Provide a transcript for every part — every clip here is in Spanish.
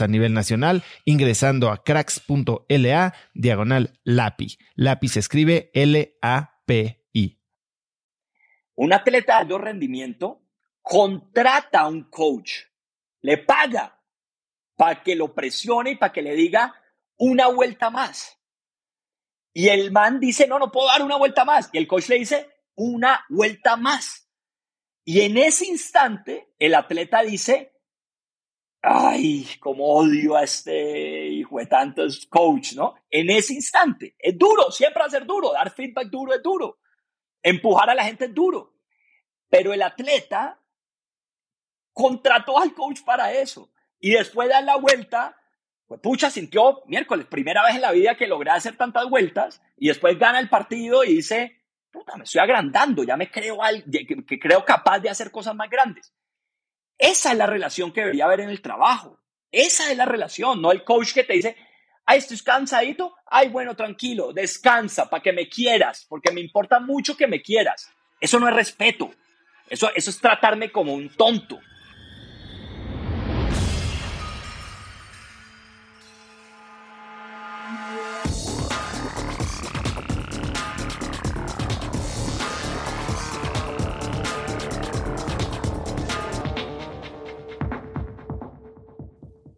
a nivel nacional ingresando a cracks.la diagonal LAPI. LAPI se escribe L-A-P-I. Un atleta de alto rendimiento contrata a un coach, le paga para que lo presione y para que le diga una vuelta más. Y el man dice, no, no puedo dar una vuelta más. Y el coach le dice, una vuelta más. Y en ese instante, el atleta dice, ay, como odio a este hijo de tantos coach, ¿no? En ese instante. Es duro, siempre va a ser duro. Dar feedback duro es duro. Empujar a la gente es duro. Pero el atleta contrató al coach para eso. Y después de la vuelta, pues pucha, sintió miércoles, primera vez en la vida que logré hacer tantas vueltas. Y después gana el partido y dice, puta, me estoy agrandando, ya me creo, que creo capaz de hacer cosas más grandes. Esa es la relación que debería haber en el trabajo. Esa es la relación, no el coach que te dice, ay, estoy cansadito, ay, bueno, tranquilo, descansa para que me quieras, porque me importa mucho que me quieras. Eso no es respeto. Eso, eso es tratarme como un tonto.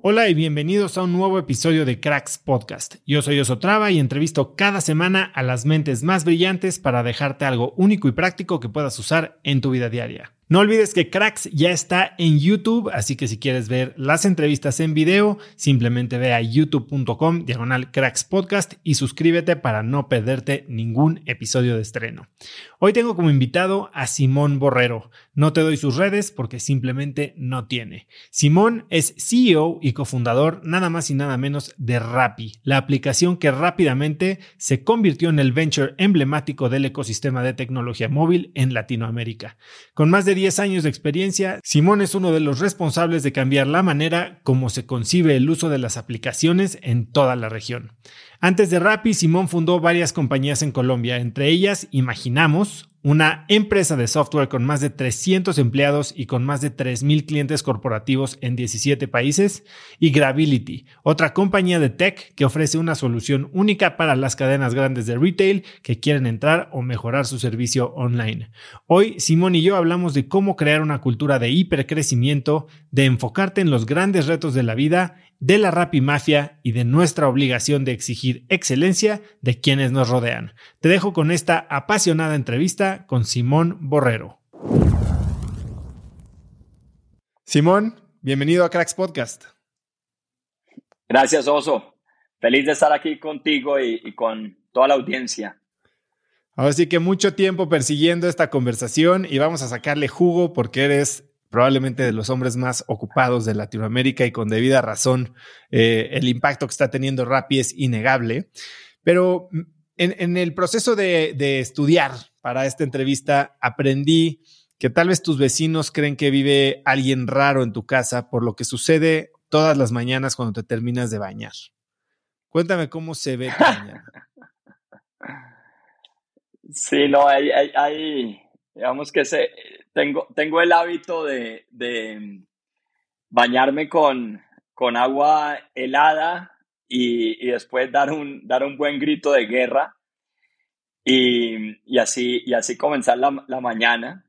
Hola y bienvenidos a un nuevo episodio de Cracks Podcast. Yo soy Osotrava y entrevisto cada semana a las mentes más brillantes para dejarte algo único y práctico que puedas usar en tu vida diaria. No olvides que Cracks ya está en YouTube, así que si quieres ver las entrevistas en video, simplemente ve a youtube.com diagonal Cracks Podcast y suscríbete para no perderte ningún episodio de estreno. Hoy tengo como invitado a Simón Borrero. No te doy sus redes porque simplemente no tiene. Simón es CEO y cofundador nada más y nada menos de Rappi, la aplicación que rápidamente se convirtió en el venture emblemático del ecosistema de tecnología móvil en Latinoamérica. Con más de 10 años de experiencia, Simón es uno de los responsables de cambiar la manera como se concibe el uso de las aplicaciones en toda la región. Antes de Rappi, Simón fundó varias compañías en Colombia, entre ellas Imaginamos, una empresa de software con más de 300 empleados y con más de 3.000 clientes corporativos en 17 países, y Gravity, otra compañía de tech que ofrece una solución única para las cadenas grandes de retail que quieren entrar o mejorar su servicio online. Hoy, Simón y yo hablamos de cómo crear una cultura de hipercrecimiento, de enfocarte en los grandes retos de la vida de la Rappi Mafia y de nuestra obligación de exigir excelencia de quienes nos rodean. Te dejo con esta apasionada entrevista con Simón Borrero. Simón, bienvenido a Cracks Podcast. Gracias, Oso. Feliz de estar aquí contigo y, con toda la audiencia. Ahora sí que mucho tiempo persiguiendo esta conversación y vamos a sacarle jugo porque eres probablemente de los hombres más ocupados de Latinoamérica y con debida razón eh, el impacto que está teniendo Rappi es innegable. Pero en, el proceso de, estudiar para esta entrevista aprendí que tal vez tus vecinos creen que vive alguien raro en tu casa por lo que sucede todas las mañanas cuando te terminas de bañar. Cuéntame cómo se ve tu mañana. Sí, no, hay, hay, digamos que se, tengo, tengo el hábito de, bañarme con, con agua helada y, después dar un, dar un buen grito de guerra y, así, y así comenzar la, mañana.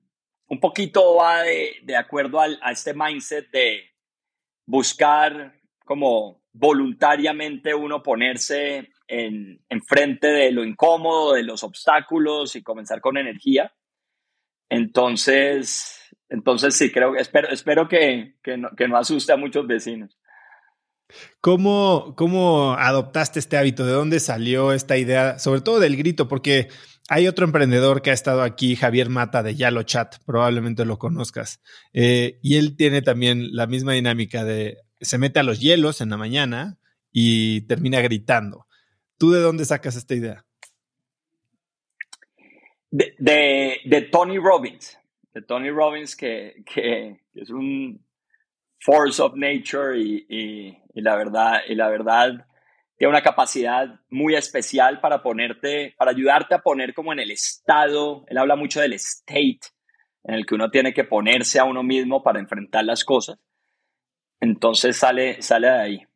Un poquito va de, de acuerdo al, a este mindset de buscar como voluntariamente uno ponerse en, frente de lo incómodo, de los obstáculos y comenzar con energía. Entonces, entonces sí, creo, espero, espero que, que, no, que no asuste a muchos vecinos. ¿Cómo, ¿Cómo adoptaste este hábito? ¿De dónde salió esta idea? Sobre todo del grito, porque hay otro emprendedor que ha estado aquí, Javier Mata de Yalo Chat, probablemente lo conozcas. Eh, y él tiene también la misma dinámica de se mete a los hielos en la mañana y termina gritando. ¿Tú de dónde sacas esta idea? De, de, Tony Robbins. De Tony Robbins, que, que, es un force of nature y, y, y, la verdad, y la verdad tiene una capacidad muy especial para ponerte, para ayudarte a poner como en el estado. Él habla mucho del state en el que uno tiene que ponerse a uno mismo para enfrentar las cosas. Entonces sale, sale de ahí.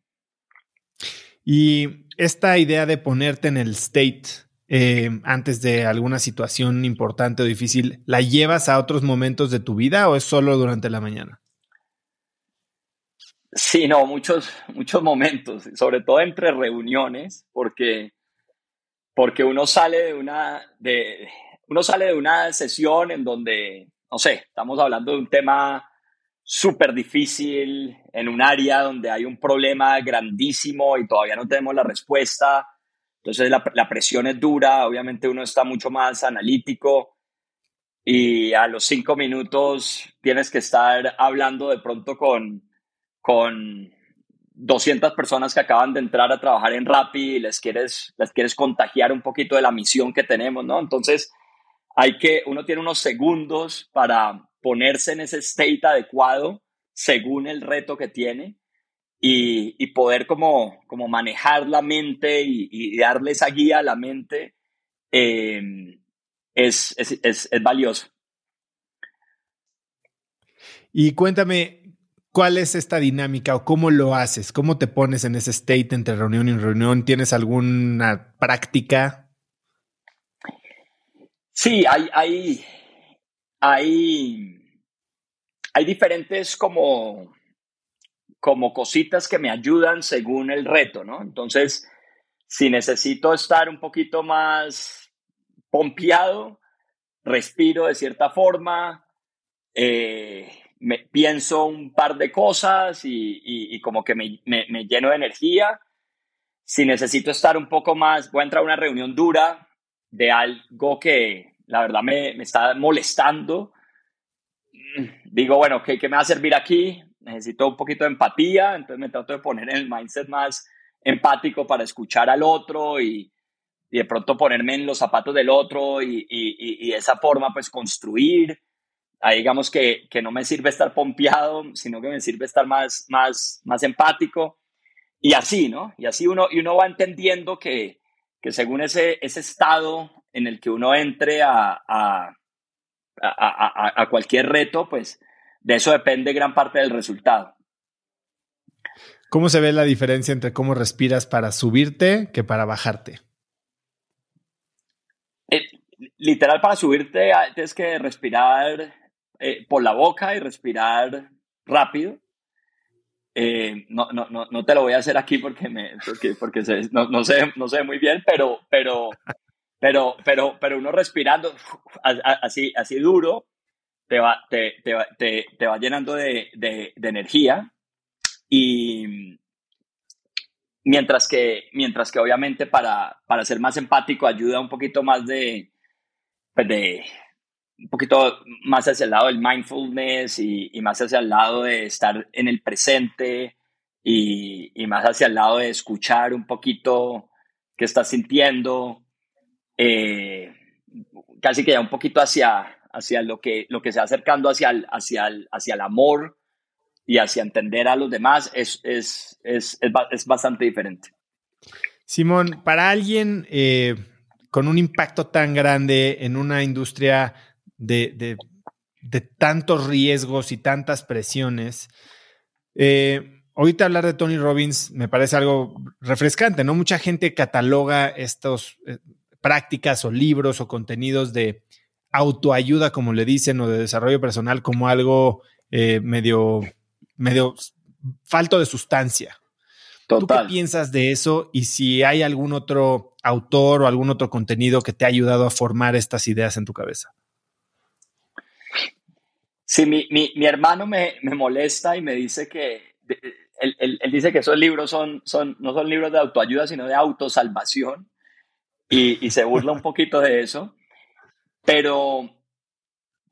Y esta idea de ponerte en el state eh, antes de alguna situación importante o difícil, ¿la llevas a otros momentos de tu vida o es solo durante la mañana? Sí, no, muchos, muchos momentos, sobre todo entre reuniones, porque, porque uno sale de una, de, uno sale de una sesión en donde, no sé, estamos hablando de un tema súper difícil, en un área donde hay un problema grandísimo y todavía no tenemos la respuesta. Entonces la, la, presión es dura, obviamente uno está mucho más analítico y a los cinco minutos tienes que estar hablando de pronto con, con 200 personas que acaban de entrar a trabajar en Rappi y les quieres, les quieres contagiar un poquito de la misión que tenemos, ¿no? Entonces hay que, uno tiene unos segundos para ponerse en ese state adecuado según el reto que tiene y, poder como, como manejar la mente y, darle esa guía a la mente em, es, es, valioso. Y cuéntame, ¿cuál es esta dinámica o cómo lo haces? ¿Cómo te pones en ese state entre reunión y reunión? ¿Tienes alguna práctica? Sí, hay, hay, hay, hay diferentes como, como cositas que me ayudan según el reto, ¿no? Entonces, si necesito estar un poquito más pompeado, respiro de cierta forma, eh, me, pienso un par de cosas y, como que me, me, lleno de energía. Si necesito estar un poco más, voy a entrar a una reunión dura de algo que, la verdad me, está molestando. Digo, bueno, ¿qué, ¿qué, me va a servir aquí? Necesito un poquito de empatía, entonces me trato de poner en el mindset más empático para escuchar al otro y, y de pronto ponerme en los zapatos del otro y, y, y de esa forma pues construir. Ahí digamos que, que, no me sirve estar pompeado, sino que me sirve estar más, más, más empático. Y así, ¿no? Y así uno, y uno va entendiendo que, que según ese, ese estado en el que uno entre a, a, a, a, cualquier reto, pues de eso depende gran parte del resultado. ¿Cómo se ve la diferencia entre cómo respiras para subirte que para bajarte? Eh, literal, para subirte tienes que respirar eh, por la boca y respirar rápido. Eh, no, no, no, no, te lo voy a hacer aquí porque, me, porque, porque no, no, sé, no sé muy bien, pero, pero pero, pero, pero uno respirando así, así duro, te va, te, te, te, va llenando de, de, energía y mientras que, mientras que obviamente para, para ser más empático ayuda un poquito más de, pues de un poquito más hacia el lado del mindfulness y, más hacia el lado de estar en el presente y, y, más hacia el lado de escuchar un poquito qué estás sintiendo, eh, casi que ya un poquito hacia, hacia lo, que, lo que se va acercando hacia el, hacia, el, hacia el amor y hacia entender a los demás es, es, es, es bastante diferente. Simón, para alguien eh, con un impacto tan grande en una industria de, de, de tantos riesgos y tantas presiones, eh, ahorita hablar de Tony Robbins me parece algo refrescante, ¿no? Mucha gente cataloga estas eh, prácticas o libros o contenidos de autoayuda, como le dicen, o de desarrollo personal como algo eh, medio, medio falto de sustancia. ¿Tú qué piensas de eso? Y si hay algún otro autor o algún otro contenido que te ha ayudado a formar estas ideas en tu cabeza. Sí, mi, mi, mi hermano me, me, molesta y me dice que él, él, él, dice que esos libros son, son, no son libros de autoayuda, sino de autosalvación. Y, y se burla un poquito de eso. Pero,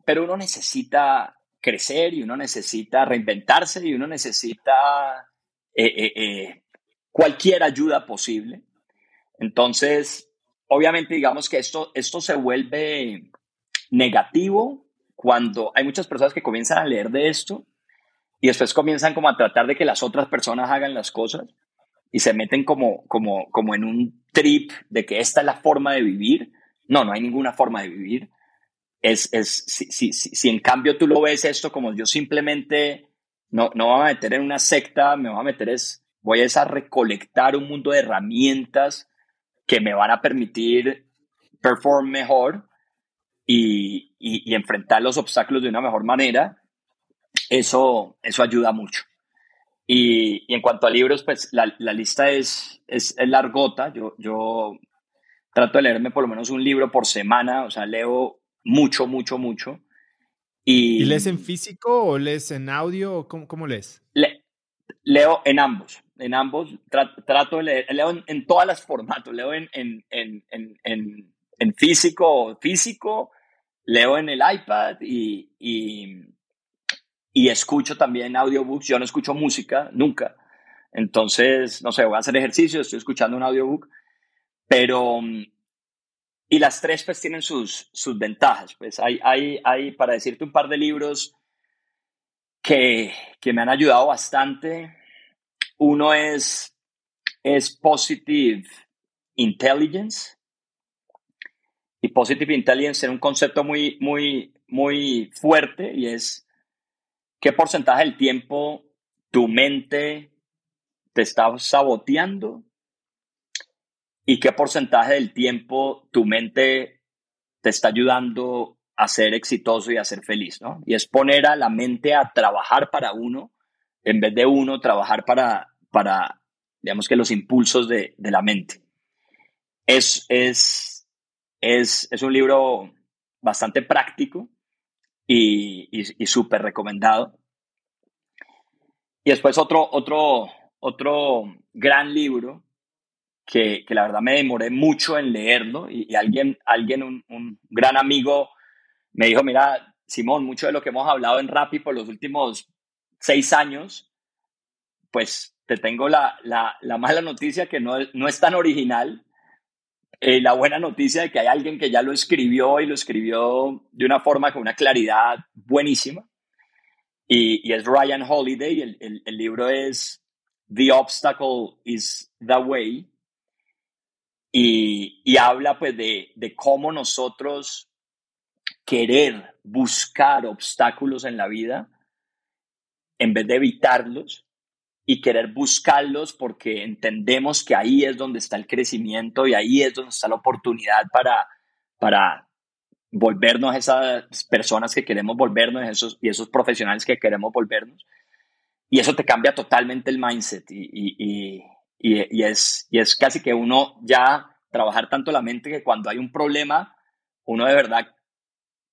pero uno necesita crecer y uno necesita reinventarse y uno necesita eh, eh, eh, cualquier ayuda posible. Entonces, obviamente, digamos que esto, esto se vuelve negativo cuando hay muchas personas que comienzan a leer de esto y después comienzan como a tratar de que las otras personas hagan las cosas y se meten como, como, como en un trip de que esta es la forma de vivir. No, no hay ninguna forma de vivir. Es, es, si, si, si, en cambio tú lo ves esto como yo simplemente no, no voy a meter en una secta, me voy a meter es, voy a, a recolectar un mundo de herramientas que me van a permitir perform mejor y, y, y enfrentar los obstáculos de una mejor manera eso, eso ayuda mucho. Y, y en cuanto a libros, pues la, la lista es, es, es, largota. Yo, yo trato de leerme por lo menos un libro por semana, o sea, leo mucho, mucho, mucho. ¿Y, ¿Y lees en físico o lees en audio? ¿Cómo, cómo lees? Le, leo en ambos, en ambos. trato de leer, leo en, en todas las formatos. Leo en, en, en, en, en físico, físico, leo en el iPad y, y y escucho también audiobooks. Yo no escucho música nunca. Entonces, no sé, voy a hacer ejercicio, estoy escuchando un audiobook, pero... Y las tres pues tienen sus, sus ventajas. Pues hay, hay, hay, para decirte un par de libros que, que me han ayudado bastante. Uno es, es Positive Intelligence. Y Positive Intelligence es un concepto muy, muy, muy fuerte y es ¿Qué porcentaje del tiempo tu mente te está saboteando? ¿Y qué porcentaje del tiempo tu mente te está ayudando a ser exitoso y a ser feliz? ¿no? Y es poner a la mente a trabajar para uno en vez de uno trabajar para, para digamos que los impulsos de, la mente. Es, es, es, es un libro bastante práctico y, y, súper recomendado. Y después otro, otro, otro gran libro que, que, la verdad me demoré mucho en leerlo y, alguien, alguien un, un, gran amigo me dijo, mira, Simón, mucho de lo que hemos hablado en Rappi por los últimos seis años, pues te tengo la, la, la mala noticia que no, no es tan original, eh, la buena noticia de que hay alguien que ya lo escribió y lo escribió de una forma con una claridad buenísima. Y, es Ryan Holiday, el, el, libro es The Obstacle is the Way. Y, y habla pues de, de cómo nosotros querer buscar obstáculos en la vida en vez de evitarlos y querer buscarlos porque entendemos que ahí es donde está el crecimiento y ahí es donde está la oportunidad para, para volvernos esas personas que queremos volvernos esos, y esos profesionales que queremos volvernos. Y eso te cambia totalmente el mindset y, y, es, y es casi que uno ya trabajar tanto la mente que cuando hay un problema, uno de verdad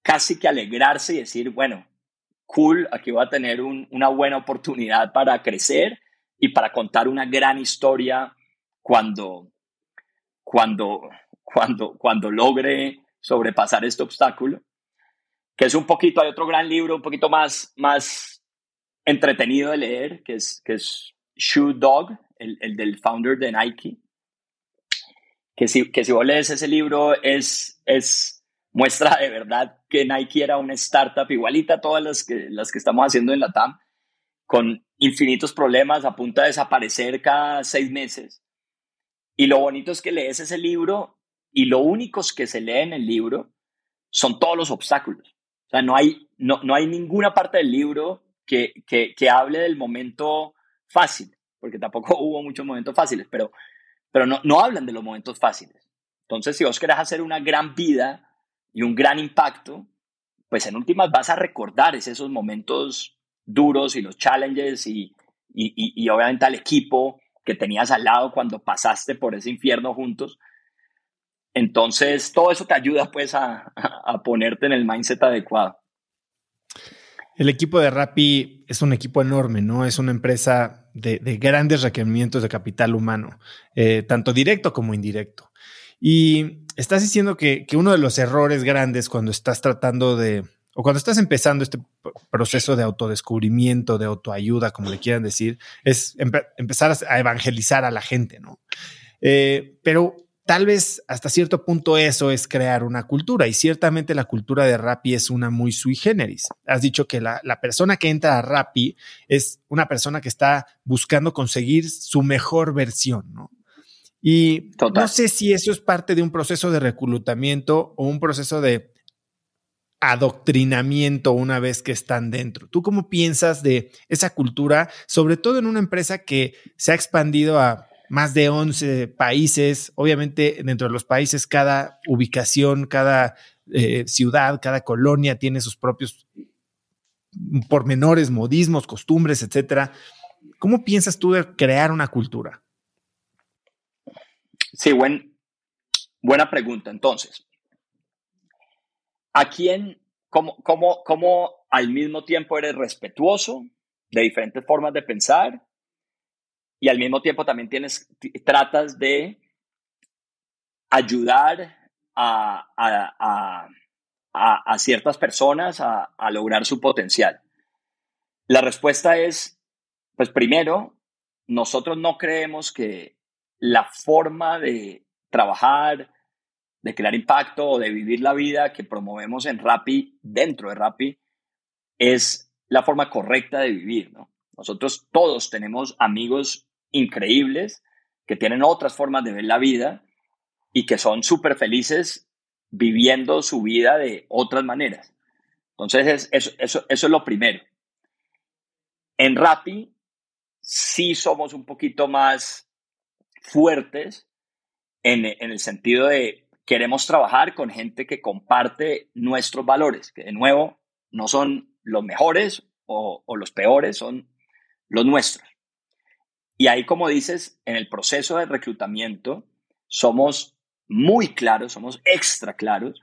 casi que alegrarse y decir, bueno, cool, aquí voy a tener una buena oportunidad para crecer y para contar una gran historia cuando, cuando, cuando, cuando logre sobrepasar este obstáculo. Que es un poquito, hay otro gran libro, un poquito más, más entretenido de leer, que es, que es Shoe Dog, el, el del founder de Nike. Que si, que si vos lees ese libro es, es muestra de verdad que Nike era una startup igualita a todas las que, las que estamos haciendo en la TAM, con infinitos problemas, a punto de desaparecer cada seis meses. Y lo bonito es que lees ese libro y lo únicos que se lee en el libro son todos los obstáculos. O sea, no hay, no, no hay ninguna parte del libro que, que, que hable del momento fácil, porque tampoco hubo muchos momentos fáciles, pero, pero no, no hablan de los momentos fáciles. Entonces, si vos querés hacer una gran vida y un gran impacto, pues en últimas vas a recordar esos momentos duros y los challenges y, y, y, obviamente al equipo que tenías al lado cuando pasaste por ese infierno juntos. Entonces, todo eso te ayuda pues a, a ponerte en el mindset adecuado. El equipo de Rappi es un equipo enorme, ¿no? Es una empresa de, grandes requerimientos de capital humano, eh, tanto directo como indirecto. Y estás diciendo que, uno de los errores grandes cuando estás tratando de, o cuando estás empezando este proceso de autodescubrimiento, de autoayuda, como le quieran decir, es empezar a evangelizar a la gente, ¿no? Eh, pero tal vez hasta cierto punto eso es crear una cultura y ciertamente la cultura de Rappi es una muy sui generis. Has dicho que la, persona que entra a Rappi es una persona que está buscando conseguir su mejor versión, ¿no? Y no sé si eso es parte de un proceso de reclutamiento o un proceso de adoctrinamiento una vez que están dentro. ¿Tú cómo piensas de esa cultura, sobre todo en una empresa que se ha expandido a más de 11 países. Obviamente, dentro de los países, cada ubicación, cada eh, ciudad, cada colonia tiene sus propios pormenores, modismos, costumbres, etcétera. ¿Cómo piensas tú de crear una cultura? Sí, buen, buena pregunta. Entonces, ¿a quién, cómo, cómo, cómo al mismo tiempo eres respetuoso de diferentes formas de pensar? Y al mismo tiempo también tienes, tratas de ayudar a, a, a, a ciertas personas a, lograr su potencial. La respuesta es, pues primero, nosotros no creemos que la forma de trabajar, de crear impacto o de vivir la vida que promovemos en Rappi, dentro de Rappi, es la forma correcta de vivir, ¿no? Nosotros todos tenemos amigos increíbles que tienen otras formas de ver la vida y que son súper felices viviendo su vida de otras maneras. Entonces, eso, eso, eso es lo primero. En Rappi sí somos un poquito más fuertes en, en, el sentido de queremos trabajar con gente que comparte nuestros valores, que de nuevo no son los mejores o, o los peores, son los nuestros. Y ahí, como dices, en el proceso de reclutamiento somos muy claros, somos extra claros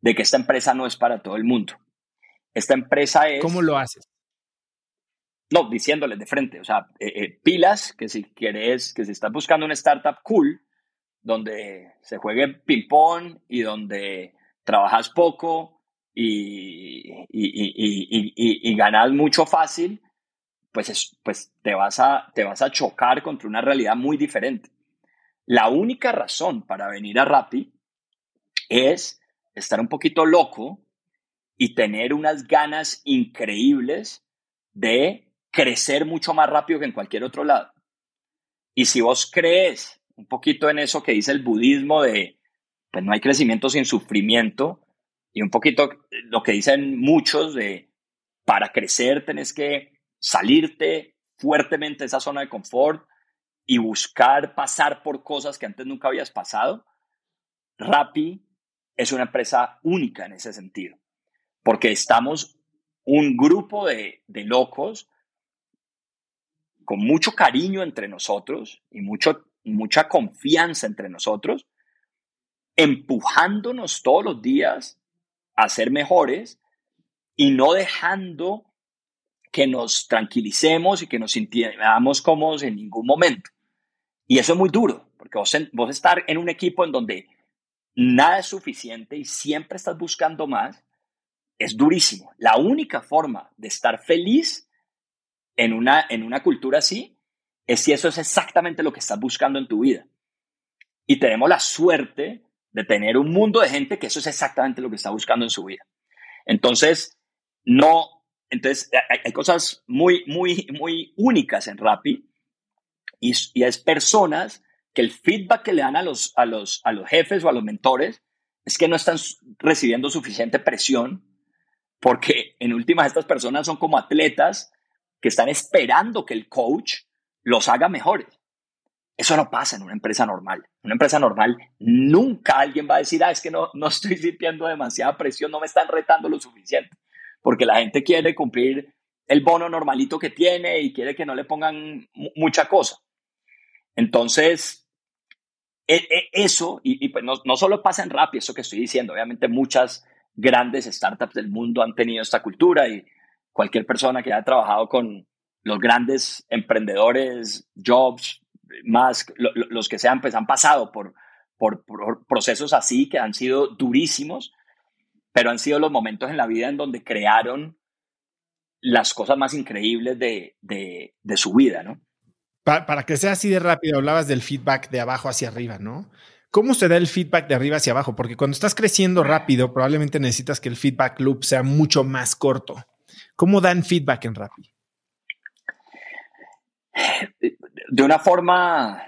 de que esta empresa no es para todo el mundo. Esta empresa es... ¿Cómo lo haces? No, diciéndoles de frente, o sea, eh, eh, pilas, que si quieres, que si estás buscando una startup cool, donde se juegue ping-pong y donde trabajas poco y, y, y, y, ganas mucho fácil, pues, pues te, vas a, te vas a chocar contra una realidad muy diferente. La única razón para venir a Rappi es estar un poquito loco y tener unas ganas increíbles de crecer mucho más rápido que en cualquier otro lado. Y si vos crees un poquito en eso que dice el budismo de, pues no hay crecimiento sin sufrimiento, y un poquito lo que dicen muchos de, para crecer tenés que salirte fuertemente de esa zona de confort y buscar pasar por cosas que antes nunca habías pasado, Rappi es una empresa única en ese sentido, porque estamos un grupo de, de locos con mucho cariño entre nosotros y mucho, mucha confianza entre nosotros, empujándonos todos los días a ser mejores y no dejando que nos tranquilicemos y que nos sintamos cómodos en ningún momento. Y eso es muy duro, porque vos, vos estar en un equipo en donde nada es suficiente y siempre estás buscando más, es durísimo. La única forma de estar feliz en una, en una cultura así es si eso es exactamente lo que estás buscando en tu vida. Y tenemos la suerte de tener un mundo de gente que eso es exactamente lo que está buscando en su vida. Entonces, no, entonces hay, cosas muy, muy, muy únicas en Rappi y, y, es personas que el feedback que le dan a los, a, los, a los jefes o a los mentores es que no están recibiendo suficiente presión porque en últimas estas personas son como atletas que están esperando que el coach los haga mejores. Eso no pasa en una empresa normal. En una empresa normal nunca alguien va a decir, ah, es que no, no estoy sintiendo demasiada presión, no me están retando lo suficiente, porque la gente quiere cumplir el bono normalito que tiene y quiere que no le pongan mucha cosa. Entonces, e, e, eso, y, pues no, no, solo pasa en Rappi, eso que estoy diciendo, obviamente muchas grandes startups del mundo han tenido esta cultura y cualquier persona que haya trabajado con los grandes emprendedores, Jobs, más los que sean, pues han pasado por, por, procesos así que han sido durísimos, pero han sido los momentos en la vida en donde crearon las cosas más increíbles de, de, de su vida, ¿no? Para, para, que sea así de rápido, hablabas del feedback de abajo hacia arriba, ¿no? ¿Cómo se da el feedback de arriba hacia abajo? Porque cuando estás creciendo rápido, probablemente necesitas que el feedback loop sea mucho más corto. ¿Cómo dan feedback en Rappi? de una forma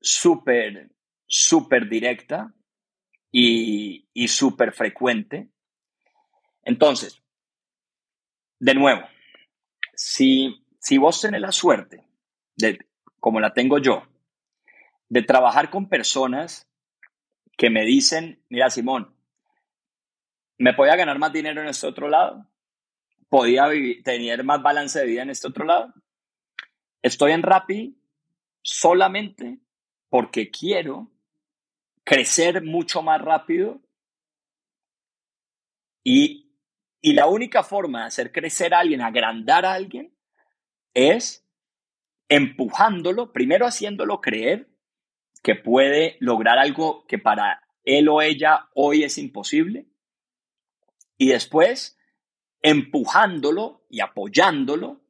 súper, súper directa y, súper frecuente. Entonces, de nuevo, si, si vos tenés la suerte, de, como la tengo yo, de trabajar con personas que me dicen, mira Simón, ¿me podía ganar más dinero en este otro lado? ¿Podía tener más balance de vida en este otro lado? Estoy en Rappi solamente porque quiero crecer mucho más rápido y, y la única forma de hacer crecer a alguien, agrandar a alguien, es empujándolo, primero haciéndolo creer que puede lograr algo que para él o ella hoy es imposible, y después empujándolo y apoyándolo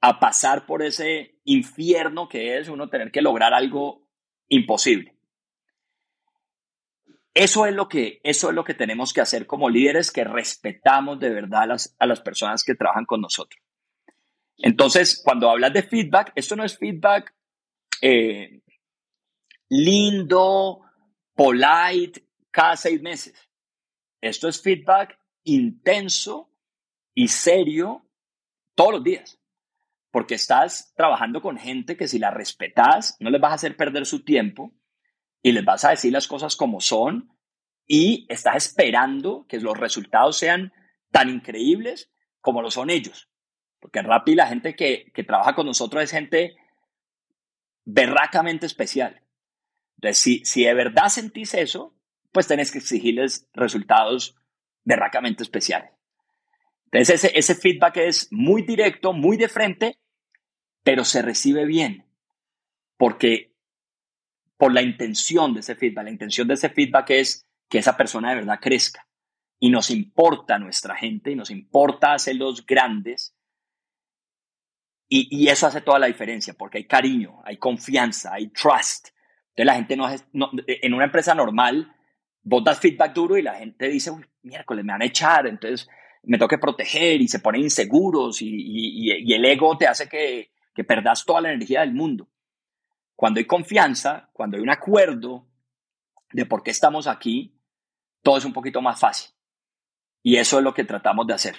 a pasar por ese infierno que es uno tener que lograr algo imposible. Eso es lo que, eso es lo que tenemos que hacer como líderes que respetamos de verdad a las, personas que trabajan con nosotros. Entonces, cuando hablas de feedback, esto no es feedback eh, lindo, polite, cada seis meses. Esto es feedback intenso y serio todos los días porque estás trabajando con gente que si la respetas, no les vas a hacer perder su tiempo y les vas a decir las cosas como son y estás esperando que los resultados sean tan increíbles como lo son ellos. Porque Rappi, la gente que, que trabaja con nosotros es gente berracamente especial. Entonces, si, si de verdad sentís eso, pues tenés que exigirles resultados berracamente especiales. Entonces ese, ese feedback es muy directo, muy de frente, pero se recibe bien, porque por la intención de ese feedback, la intención de ese feedback es que esa persona de verdad crezca y nos importa nuestra gente y nos importa hacerlos grandes. Y, y, eso hace toda la diferencia, porque hay cariño, hay confianza, hay trust. Entonces la gente no, es, en una empresa normal, vos das feedback duro y la gente dice, uy, miércoles, me van a echar, entonces me tengo que proteger y se ponen inseguros y, el ego te hace que, que perdas toda la energía del mundo. Cuando hay confianza, cuando hay un acuerdo de por qué estamos aquí, todo es un poquito más fácil. Y eso es lo que tratamos de hacer.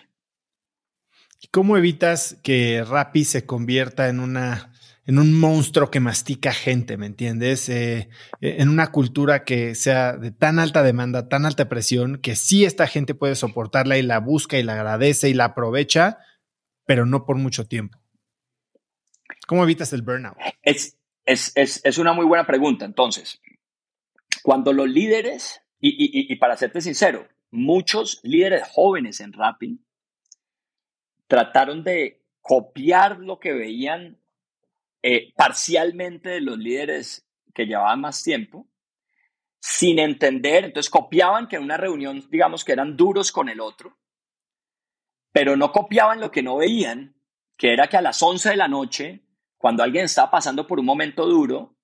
¿Cómo evitas que Rappi se convierta en una en un monstruo que mastica gente, ¿me entiendes? Eh, eh, en una cultura que sea de tan alta demanda, tan alta presión, que sí esta gente puede soportarla y la busca y la agradece y la aprovecha, pero no por mucho tiempo. ¿Cómo evitas el burnout? Es, es, es, es una muy buena pregunta. Entonces, cuando los líderes, y, y, para serte sincero, muchos líderes jóvenes en Rappi trataron de copiar lo que veían eh, parcialmente de los líderes que llevaban más tiempo, sin entender, entonces copiaban que en una reunión, digamos que eran duros con el otro, pero no copiaban lo que no veían, que era que a las 11 de la noche, cuando alguien estaba pasando por un momento duro,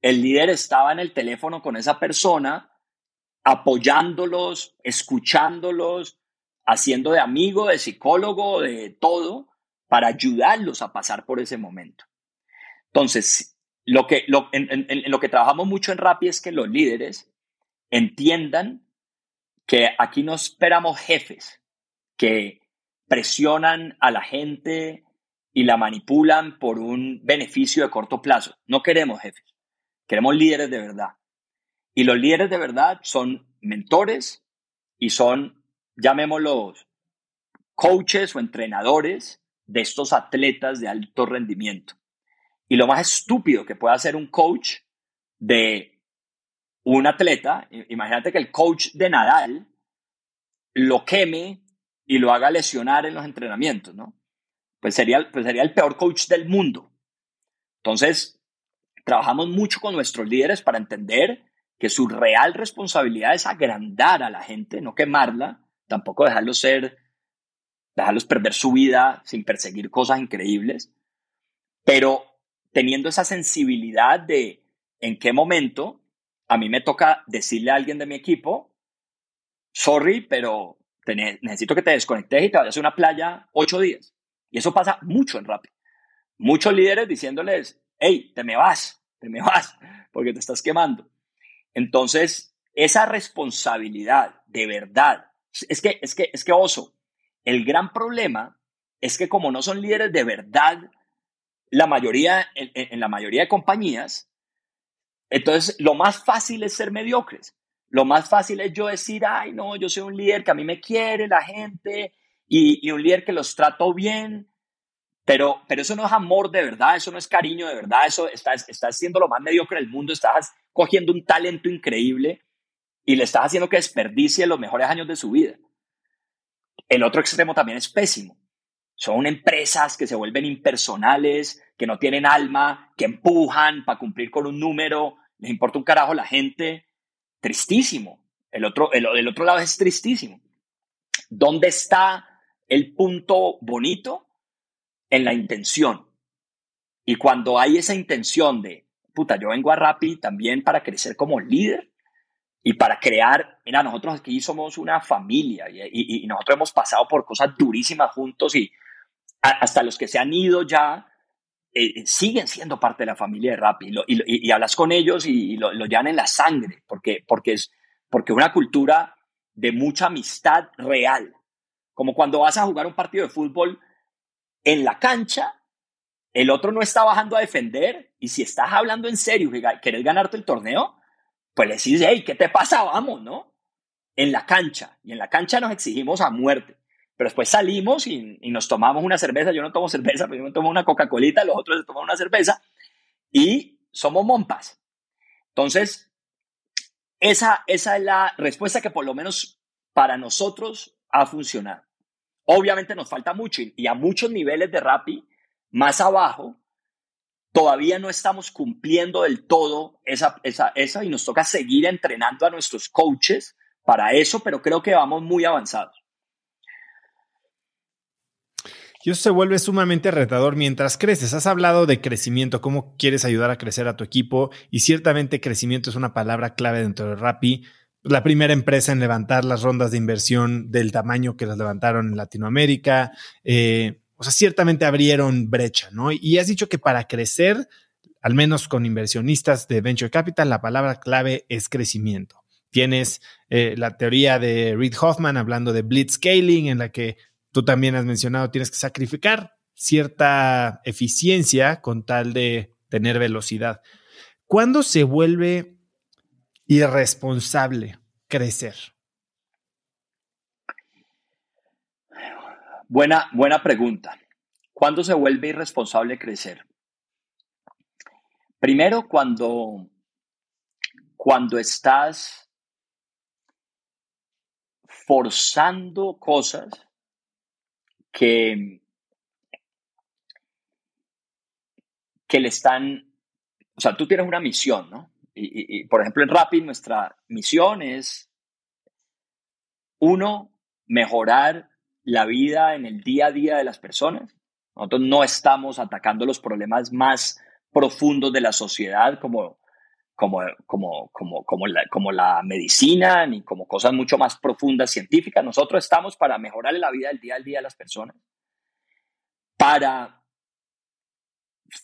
el líder estaba en el teléfono con esa persona, apoyándolos, escuchándolos, haciendo de amigo, de psicólogo, de todo, para ayudarlos a pasar por ese momento. Entonces, lo que, en, lo que trabajamos mucho en Rappi es que los líderes entiendan que aquí no esperamos jefes que presionan a la gente y la manipulan por un beneficio de corto plazo. No queremos jefes. Queremos líderes de verdad. Y los líderes de verdad son mentores y son, llamémoslos, coaches o entrenadores de estos atletas de alto rendimiento. Y lo más estúpido que puede hacer un coach de un atleta, imagínate que el coach de Nadal lo queme y lo haga lesionar en los entrenamientos, ¿no? Pues sería, pues sería el peor coach del mundo. Entonces, Trabajamos mucho con nuestros líderes para entender que su real responsabilidad es agrandar a la gente, no quemarla, tampoco dejarlos ser, dejarlos perder su vida sin perseguir cosas increíbles, pero teniendo esa sensibilidad de en qué momento a mí me toca decirle a alguien de mi equipo, sorry, pero necesito que te desconectes y te vayas a una playa ocho días. Y eso pasa mucho en Rappi. Muchos líderes diciéndoles, hey, te me vas, te me vas, porque te estás quemando. Entonces, esa responsabilidad de verdad, es que, es que, es que oso, el gran problema es que como no son líderes de verdad, la mayoría, en, la mayoría de compañías, entonces lo más fácil es ser mediocres. Lo más fácil es yo decir, ay, no, yo soy un líder que a mí me quiere la gente y, y un líder que los trato bien pero, pero eso no es amor de verdad, eso no es cariño de verdad, eso estás, estás siendo lo más mediocre del mundo, estás cogiendo un talento increíble y le estás haciendo que desperdicie los mejores años de su vida. El otro extremo también es pésimo. Son empresas que se vuelven impersonales, que no tienen alma, que empujan para cumplir con un número, les importa un carajo la gente. Tristísimo. El otro, el otro lado es tristísimo. ¿Dónde está el punto bonito? en la intención. Y cuando hay esa intención de, puta, yo vengo a Rappi también para crecer como líder y para crear, mira, nosotros aquí somos una familia y, nosotros hemos pasado por cosas durísimas juntos y hasta los que se han ido ya eh, siguen siendo parte de la familia de Rappi y, hablas con ellos y lo, lo llevan en la sangre porque, porque es porque una cultura de mucha amistad real. Como cuando vas a jugar un partido de fútbol en la cancha, el otro no está bajando a defender y si estás hablando en serio que querés ganarte el torneo, pues le decís, hey, ¿qué te pasa? Vamos, ¿no? En la cancha. Y en la cancha nos exigimos a muerte. Pero después salimos y, nos tomamos una cerveza. Yo no tomo cerveza, pero yo me tomo una Coca-Colita, los otros se toman una cerveza y somos mompas. Entonces, esa, esa es la respuesta que por lo menos para nosotros ha funcionado. Obviamente nos falta mucho y a muchos niveles de Rappi, más abajo, todavía no estamos cumpliendo del todo esa, esa, esa y nos toca seguir entrenando a nuestros coaches para eso, pero creo que vamos muy avanzados. Y eso se vuelve sumamente retador mientras creces. Has hablado de crecimiento, cómo quieres ayudar a crecer a tu equipo y ciertamente crecimiento es una palabra clave dentro de Rappi la primera empresa en levantar las rondas de inversión del tamaño que las levantaron en Latinoamérica. Eh, o sea, ciertamente abrieron brecha, ¿no? Y has dicho que para crecer, al menos con inversionistas de Venture Capital, la palabra clave es crecimiento. Tienes eh, la teoría de Reid Hoffman hablando de blitzscaling, en la que tú también has mencionado, tienes que sacrificar cierta eficiencia con tal de tener velocidad. ¿Cuándo se vuelve irresponsable crecer? Buena, buena pregunta. ¿Cuándo se vuelve irresponsable crecer? Primero, cuando, cuando estás forzando cosas que, que le están, o sea, tú tienes una misión, ¿no? Y, por ejemplo, en Rapid nuestra misión es, uno, mejorar la vida en el día a día de las personas. Nosotros no estamos atacando los problemas más profundos de la sociedad como como, como, como, como, la, como la medicina ni como cosas mucho más profundas científicas. Nosotros estamos para mejorar la vida del día al día de las personas, para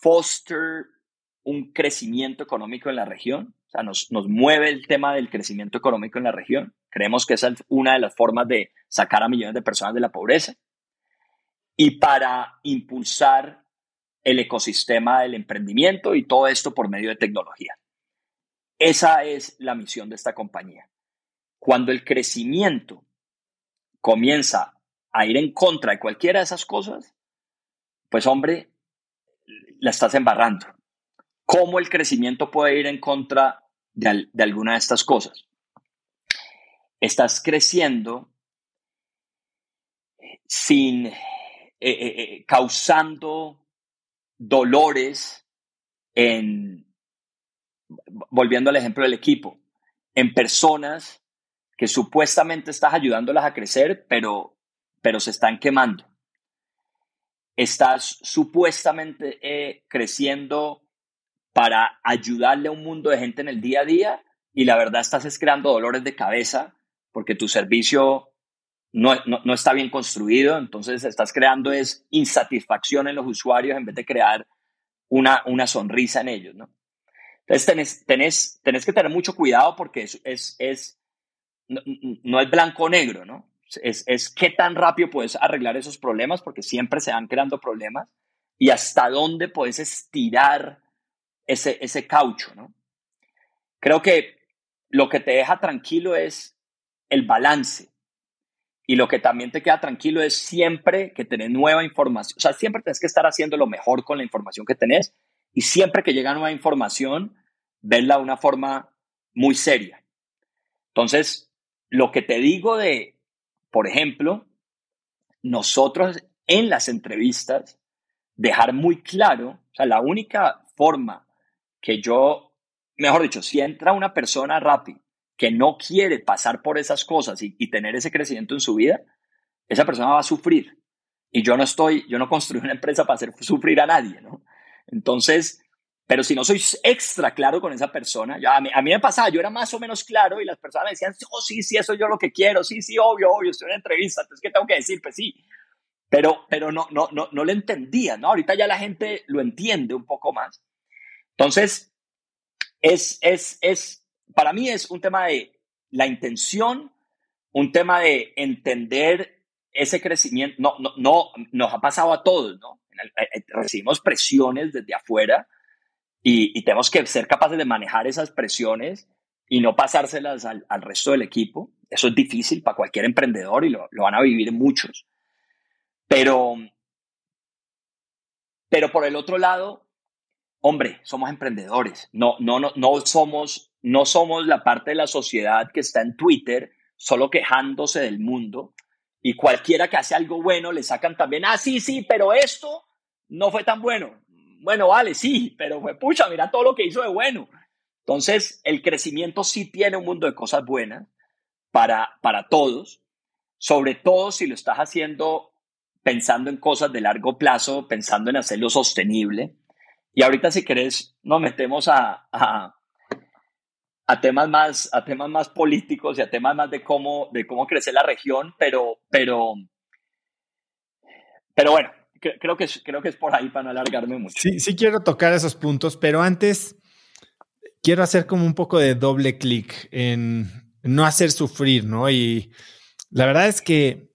foster un crecimiento económico en la región. O sea, nos, nos mueve el tema del crecimiento económico en la región. Creemos que esa es una de las formas de sacar a millones de personas de la pobreza. Y para impulsar el ecosistema del emprendimiento y todo esto por medio de tecnología. Esa es la misión de esta compañía. Cuando el crecimiento comienza a ir en contra de cualquiera de esas cosas, pues hombre, la estás embarrando. ¿Cómo el crecimiento puede ir en contra de, alguna de estas cosas? Estás creciendo sin eh, eh, eh, causando dolores en volviendo al ejemplo del equipo, en personas que supuestamente estás ayudándolas a crecer, pero, pero se están quemando. Estás supuestamente creciendo para ayudarle a un mundo de gente en el día a día y la verdad estás creando dolores de cabeza porque tu servicio no, no, está bien construido, entonces estás creando es insatisfacción en los usuarios en vez de crear una, una sonrisa en ellos, ¿no? Entonces tenés, tenés, que tener mucho cuidado porque es, es, es no, es blanco o negro, ¿no? Es, es qué tan rápido puedes arreglar esos problemas porque siempre se van creando problemas y hasta dónde puedes estirar ese, ese caucho, ¿no? Creo que lo que te deja tranquilo es el balance. Y lo que también te queda tranquilo es siempre que tenés nueva información. O sea, siempre tienes que estar haciendo lo mejor con la información que tenés y siempre que llega nueva información, verla de una forma muy seria. Entonces, lo que te digo de, por ejemplo, nosotros en las entrevistas, dejar muy claro, o sea, la única forma que yo, mejor dicho, si entra una persona rápida que no quiere pasar por esas cosas y, y, tener ese crecimiento en su vida, esa persona va a sufrir. Y yo no estoy, yo no construí una empresa para hacer sufrir a nadie, ¿no? Entonces, pero si no soy extra claro con esa persona, ya a mí, me pasaba, yo era más o menos claro y las personas me decían, oh, sí, sí, eso es yo lo que quiero, sí, sí, obvio, obvio, estoy en una entrevista, entonces, ¿qué tengo que decir? Pues sí. Pero, pero no, no, no, no lo entendía, ¿no? Ahorita ya la gente lo entiende un poco más. Entonces, es, es, es, para mí es un tema de la intención, un tema de entender ese crecimiento. No, no, no, nos ha pasado a todos, ¿no? Eh, eh, recibimos presiones desde afuera y, tenemos que ser capaces de manejar esas presiones y no pasárselas al, resto del equipo. Eso es difícil para cualquier emprendedor y lo, van a vivir muchos. Pero, pero por el otro lado, hombre, somos emprendedores. No, no, no, no, somos, no somos la parte de la sociedad que está en Twitter solo quejándose del mundo y cualquiera que hace algo bueno le sacan también, ah, sí, sí, pero esto no fue tan bueno. Bueno, vale, sí, pero fue pucha, mira todo lo que hizo de bueno. Entonces, el crecimiento sí tiene un mundo de cosas buenas para, para todos, sobre todo si lo estás haciendo pensando en cosas de largo plazo, pensando en hacerlo sostenible. Y ahorita, si querés, nos metemos a, a, temas, más, a temas más políticos y a temas más de cómo, de cómo crecer la región, pero, pero, pero bueno, creo que, es, creo que es por ahí para no alargarme mucho. Sí, sí quiero tocar esos puntos, pero antes quiero hacer como un poco de doble clic en no hacer sufrir, ¿no? Y la verdad es que